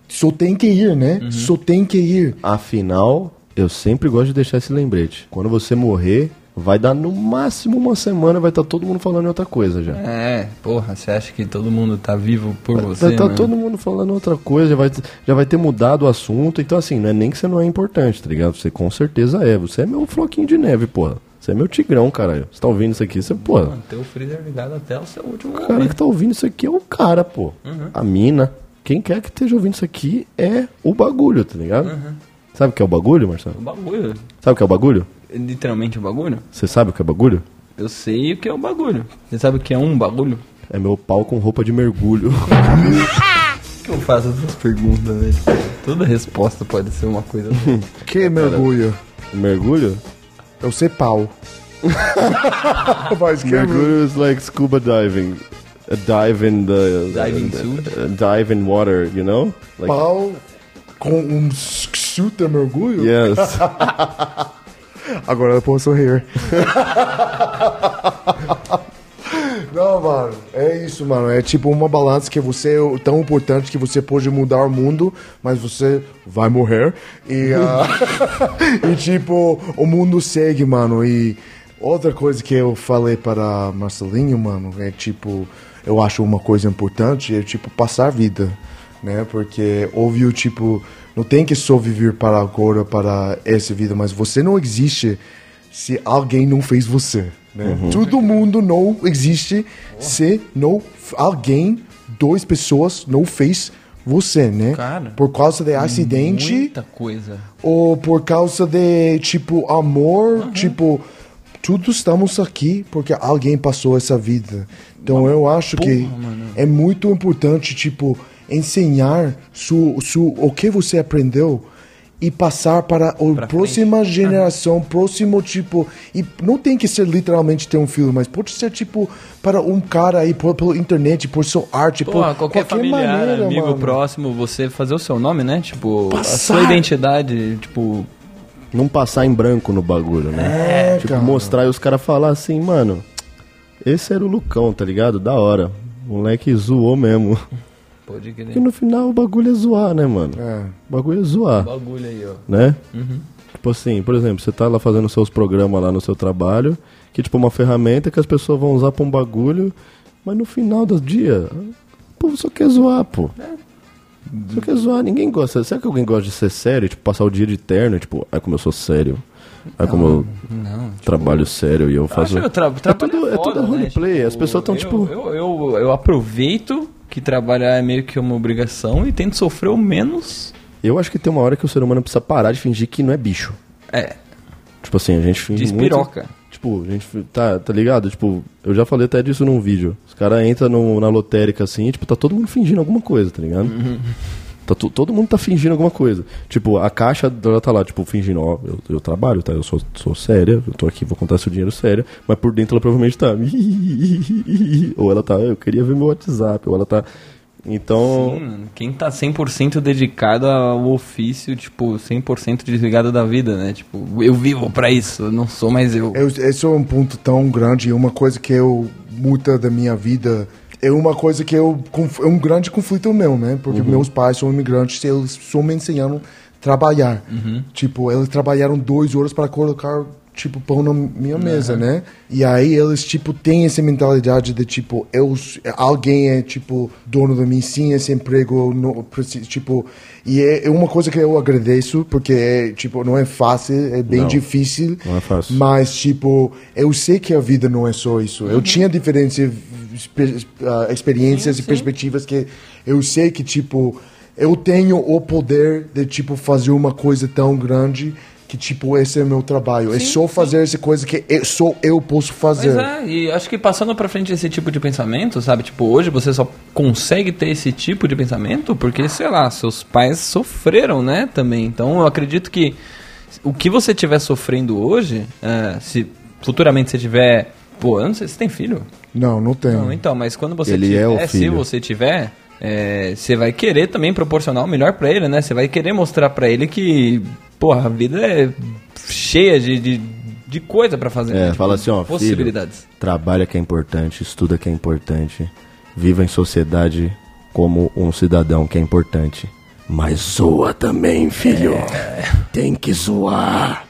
só tem que ir, né? Só tem que ir. Afinal, eu sempre gosto de deixar esse lembrete. Quando você morrer, vai dar no máximo uma semana, vai estar todo mundo falando outra coisa já. É, porra, você acha que todo mundo tá vivo por você? Vai estar né? todo mundo falando outra coisa, já vai, já vai ter mudado o assunto. Então, assim, não é nem que você não é importante, tá ligado? Você com certeza é. Você é meu floquinho de neve, porra. Você é meu tigrão, caralho. Você tá ouvindo isso aqui, você, porra. Manter o freezer ligado até o seu último O cara momento. que tá ouvindo isso aqui é o cara, pô. A mina. Quem quer que esteja ouvindo isso aqui é o bagulho, tá ligado? Sabe o que é o bagulho, Marcelo? O bagulho. Sabe o que é o bagulho? Literalmente o bagulho? Você sabe o que é bagulho? Eu sei o que é o bagulho. Você sabe o que é um bagulho? É meu pau com roupa de mergulho. Por que eu faço essas perguntas, velho? Toda resposta pode ser uma coisa. Que mergulho? mergulho? Eu sei pau. Mas que Mergulho is like scuba diving. A dive in the Diving uh, suit? a dive in water, you know? Like, pau com um suta mergulho? Yes. Agora eu posso rir. Não, mano, é isso, mano. É tipo uma balança que você é tão importante que você pode mudar o mundo, mas você vai morrer. E, ah, e tipo, o mundo segue, mano. E outra coisa que eu falei para Marcelinho, mano, é tipo, eu acho uma coisa importante é tipo passar vida, né? Porque óbvio, tipo, não tem que só viver para agora, para essa vida, mas você não existe se alguém não fez você. Né? Todo mundo não existe se não alguém, duas pessoas não fez você, né? Cara, por causa de acidente Muita coisa. ou por causa de tipo amor, tipo tudo estamos aqui porque alguém passou essa vida. Então eu acho que mano. é muito importante tipo ensinar su, su, o que você aprendeu e passar para a próxima geração, próximo tipo e não tem que ser literalmente ter um filho, mas pode ser tipo para um cara aí por, pela internet, por sua arte, Porra, por qualquer, familiar, maneira, amigo mano. próximo, você fazer o seu nome, né? Tipo, a Passar. sua identidade, tipo, Não passar em branco no bagulho, né? É, tipo, cara. mostrar e os caras falar assim, mano, esse era o Lucão, tá ligado? Da hora. O moleque zoou mesmo. Pode Porque crer. no final o bagulho é zoar, né, mano? É. O bagulho é zoar, Bagulho aí, ó. né? Uhum. Tipo assim, por exemplo, você tá lá fazendo seus programas lá no seu trabalho, que tipo uma ferramenta que as pessoas vão usar pra um bagulho, mas no final do dia, o povo só quer zoar, pô. Só quer zoar, ninguém gosta. Será que alguém gosta de ser sério? Tipo, passar o dia de terno, tipo, ai como eu sou sério. Ai como eu Não, tipo, trabalho sério e eu faço. o tra é trabalho tudo, é foda, tudo né? roleplay. Tipo, As pessoas estão eu- tipo. Eu, eu, eu aproveito que trabalhar é meio que uma obrigação e tento sofrer o menos. Eu acho que tem uma hora que o ser humano precisa parar de fingir que não é bicho. É, Tipo assim, a gente finge muito. despiroca. Tipo, a gente. Tá, tá ligado? Tipo, eu já falei até disso num vídeo. Os caras entram na lotérica assim e, tipo, tá todo mundo fingindo alguma coisa, tá ligado? Tá, to- todo mundo tá fingindo alguma coisa. Tipo, a caixa ela tá lá, tipo, fingindo, ó, eu, eu trabalho, tá? Eu sou, sou séria, eu tô aqui, vou contar seu dinheiro sério, mas por dentro ela provavelmente tá. ou ela tá, eu queria ver meu WhatsApp, ou ela tá. Então. Sim, mano. quem tá 100% dedicado ao ofício, tipo, 100% desligado da vida, né? Tipo, eu vivo pra isso, eu não sou mais eu. Eu, esse é um ponto tão grande e uma coisa que eu muda da minha vida é uma coisa que eu é um grande conflito meu, né? Porque meus pais são imigrantes eles só me ensinando a trabalhar. Tipo, eles trabalharam duas horas para colocar tipo pão na minha mesa, né? E aí eles tipo têm essa mentalidade de tipo eu alguém é tipo dono de mim sim esse emprego não preciso tipo e é, é uma coisa que eu agradeço porque é, tipo não é fácil é bem Não. difícil Não é fácil. mas, tipo, eu sei que a vida não é só isso. Eu tinha diferentes espe- ah, experiências e perspectivas que eu sei que, tipo, eu tenho o poder de, tipo, fazer uma coisa tão grande que tipo, esse é meu trabalho. é só fazer essa coisa que eu, só eu posso fazer. Mas é, e acho que passando pra frente esse tipo de pensamento, sabe? Tipo, hoje você só consegue ter esse tipo de pensamento porque, sei lá, seus pais sofreram, né? Também. Então eu acredito que o que você estiver sofrendo hoje, é, se futuramente você tiver. Pô, eu não sei se você tem filho. Não, não tem. Não, então, mas quando você Ele tiver, é o se você tiver, é, você vai querer também proporcionar o melhor pra ele, né? Você vai querer mostrar pra ele que, porra, a vida é cheia de, de, de coisa pra fazer. É, né? fala assim, ó, possibilidades. Filho, trabalha que é importante, estuda que é importante, viva em sociedade como um cidadão que é importante. Mas zoa também, filho. Tem que zoar.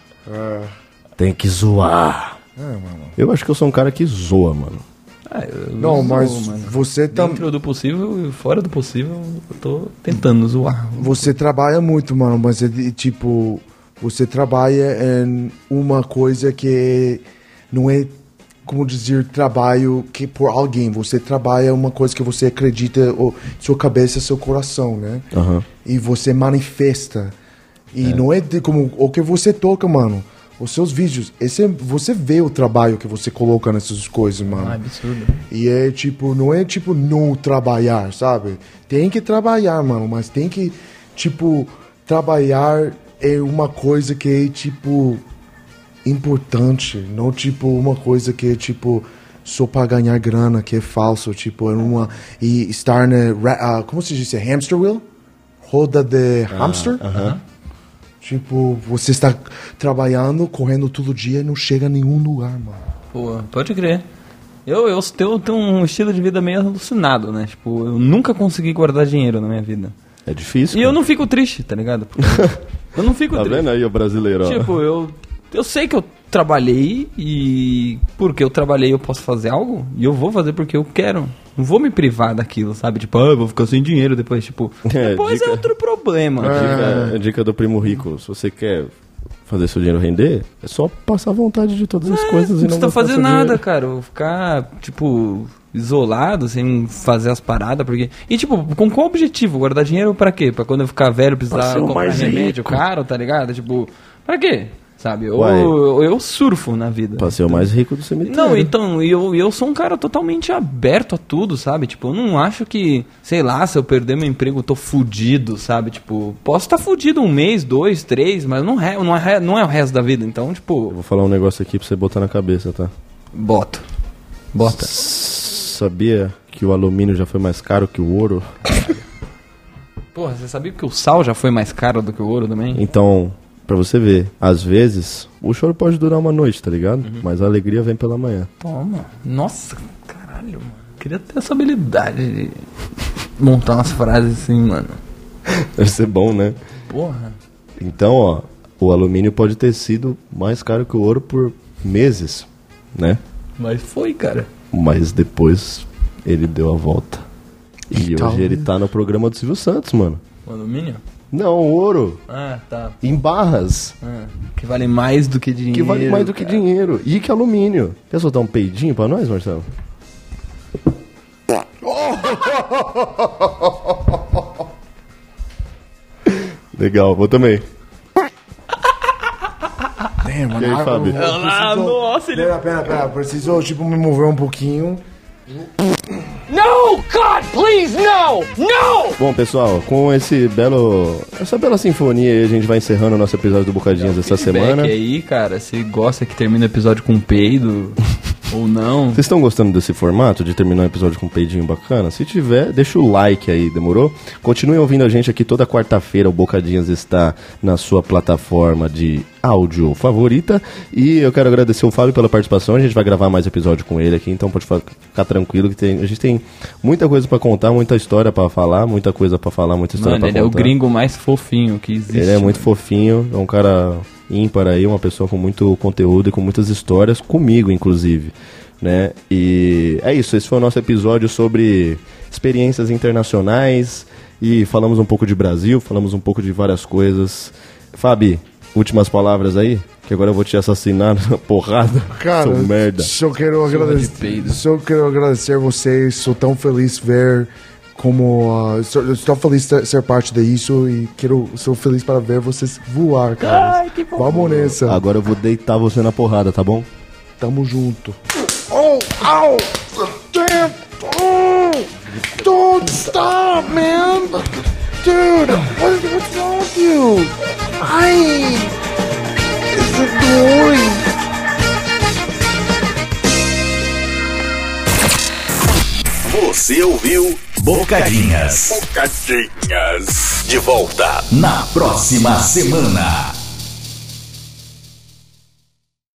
Tem que zoar. Eu acho que eu sou um cara que zoa, mano. Ah, Não, zoo, mas mano. você também. Dentro do possível e fora do possível, eu tô tentando zoar. Você trabalha muito, mano, mas é de- tipo, você trabalha em uma coisa que não é, como dizer, trabalho que por alguém. Você trabalha uma coisa que você acredita, ou sua cabeça, seu coração, né? Aham. E você manifesta. E não é de como o que você toca, mano. Os seus vídeos, esse é- você vê o trabalho que você coloca nessas coisas, mano. Ah, absurdo. E é tipo, não é tipo não trabalhar, sabe? Tem que trabalhar, mano, mas tem que, tipo, trabalhar é uma coisa que é, tipo, importante. Não, tipo, uma coisa que é, tipo, só pra ganhar grana, que é falso. Tipo, é uma. E estar na. ra- ah, como se diz? Hamster wheel? Roda de hamster? Tipo, você está trabalhando, correndo todo dia e não chega a nenhum lugar, mano. Pô, pode crer. Eu, eu tenho, tenho um estilo de vida meio alucinado, né? Tipo, eu nunca consegui guardar dinheiro na minha vida. É difícil. E eu cara. não fico triste, tá ligado? Porque eu não fico Tá triste. vendo aí o brasileiro? ó? Tipo, eu, eu sei que eu trabalhei e porque eu trabalhei eu posso fazer algo e eu vou fazer porque eu quero. Não vou me privar daquilo, sabe? Tipo, ah, eu vou ficar sem dinheiro depois. Tipo, É, depois dica- é outro problema. Dica, dica do primo rico. Se você quer fazer seu dinheiro render, é só passar vontade de todas as coisas e não não precisa fazer nada, dinheiro. cara. Vou ficar, tipo, isolado, sem fazer as paradas, porque. E, tipo, com qual objetivo? Guardar dinheiro pra quê? Pra quando eu ficar velho precisar comprar mais remédio rico. caro, tá ligado? Tipo, pra quê? Sabe? Uai. eu, eu surfo na vida. Pra ser o mais rico do cemitério. Não, então, eu, eu sou um cara totalmente aberto a tudo, sabe? Tipo, eu não acho que, sei lá, se eu perder meu emprego, eu tô fudido, sabe? Tipo, posso estar fudido um mês, dois, três, mas não é, não, é, não é o resto da vida. Então, Eu tipo, vou falar um negócio aqui pra você botar na cabeça, tá? boto. Bota. Sabia que o alumínio já foi mais caro que o ouro? Porra, você sabia que o sal já foi mais caro do que o ouro também? Então, pra você ver, às vezes, o choro pode durar uma noite, tá ligado? Mas a alegria vem pela manhã. Toma. Nossa, caralho, mano. Queria ter essa habilidade de montar umas frases assim, mano. Deve ser bom, né? Porra. Então, ó, o alumínio pode ter sido mais caro que o ouro por meses, né? Mas foi, cara. Mas depois ele deu a volta. E Então- hoje ele tá no programa do Silvio Santos, mano. O alumínio? Não, ouro. Ah, tá. Em barras. Ah, que vale mais do que dinheiro. Que vale mais do que cara. dinheiro. E que alumínio. Quer soltar um peidinho pra nós, Marcelo? Legal, vou também. Damn, mano. E aí, Fábio? Ah, nossa, ele- Pera, pera, pera. Preciso, tipo, me mover um pouquinho. No! God, please, no! No! Bom, pessoal, com esse belo, essa bela sinfonia aí, a gente vai encerrando o nosso episódio do Bocadinhas essa Feedback semana. aí, cara, se gosta que termine o episódio com peido ou não. Vocês estão gostando desse formato de terminar um episódio com um peidinho bacana? Se tiver, deixa o like aí, demorou? Continuem ouvindo a gente aqui toda quarta-feira. O Bocadinhas está na sua plataforma de áudio favorita. E eu quero agradecer o Fábio pela participação. A gente vai gravar mais episódio com ele aqui, então pode ficar tranquilo que tem, a gente tem muita coisa pra contar, muita história pra falar, muita coisa pra falar, muita história Mano, pra ele é o contar. gringo mais fofinho que existe. Ele é muito fofinho, é um cara ímpar aí, uma pessoa com muito conteúdo e com muitas histórias, comigo inclusive, né? E é isso, esse foi o nosso episódio sobre experiências internacionais e falamos um pouco de Brasil, falamos um pouco de várias coisas. Fabi, últimas palavras aí, que agora eu vou te assassinar na porrada. Cara, Sou merda. só quero de agradecer. Só quero agradecer vocês. Sou tão feliz ver como ah, estou, eu estou feliz de ser parte disso e quero sou feliz para ver vocês voar, cara. Ai, que bom. Vamos nessa. Agora eu vou deitar você na porrada, tá bom? Tamo junto. Oh, ow! Damn! Oh! Don't stop, man! Dude, what, what's wrong with you? Ai! Isso dói! Você ouviu Bocadinhas. Bocadinhas. De volta na próxima semana.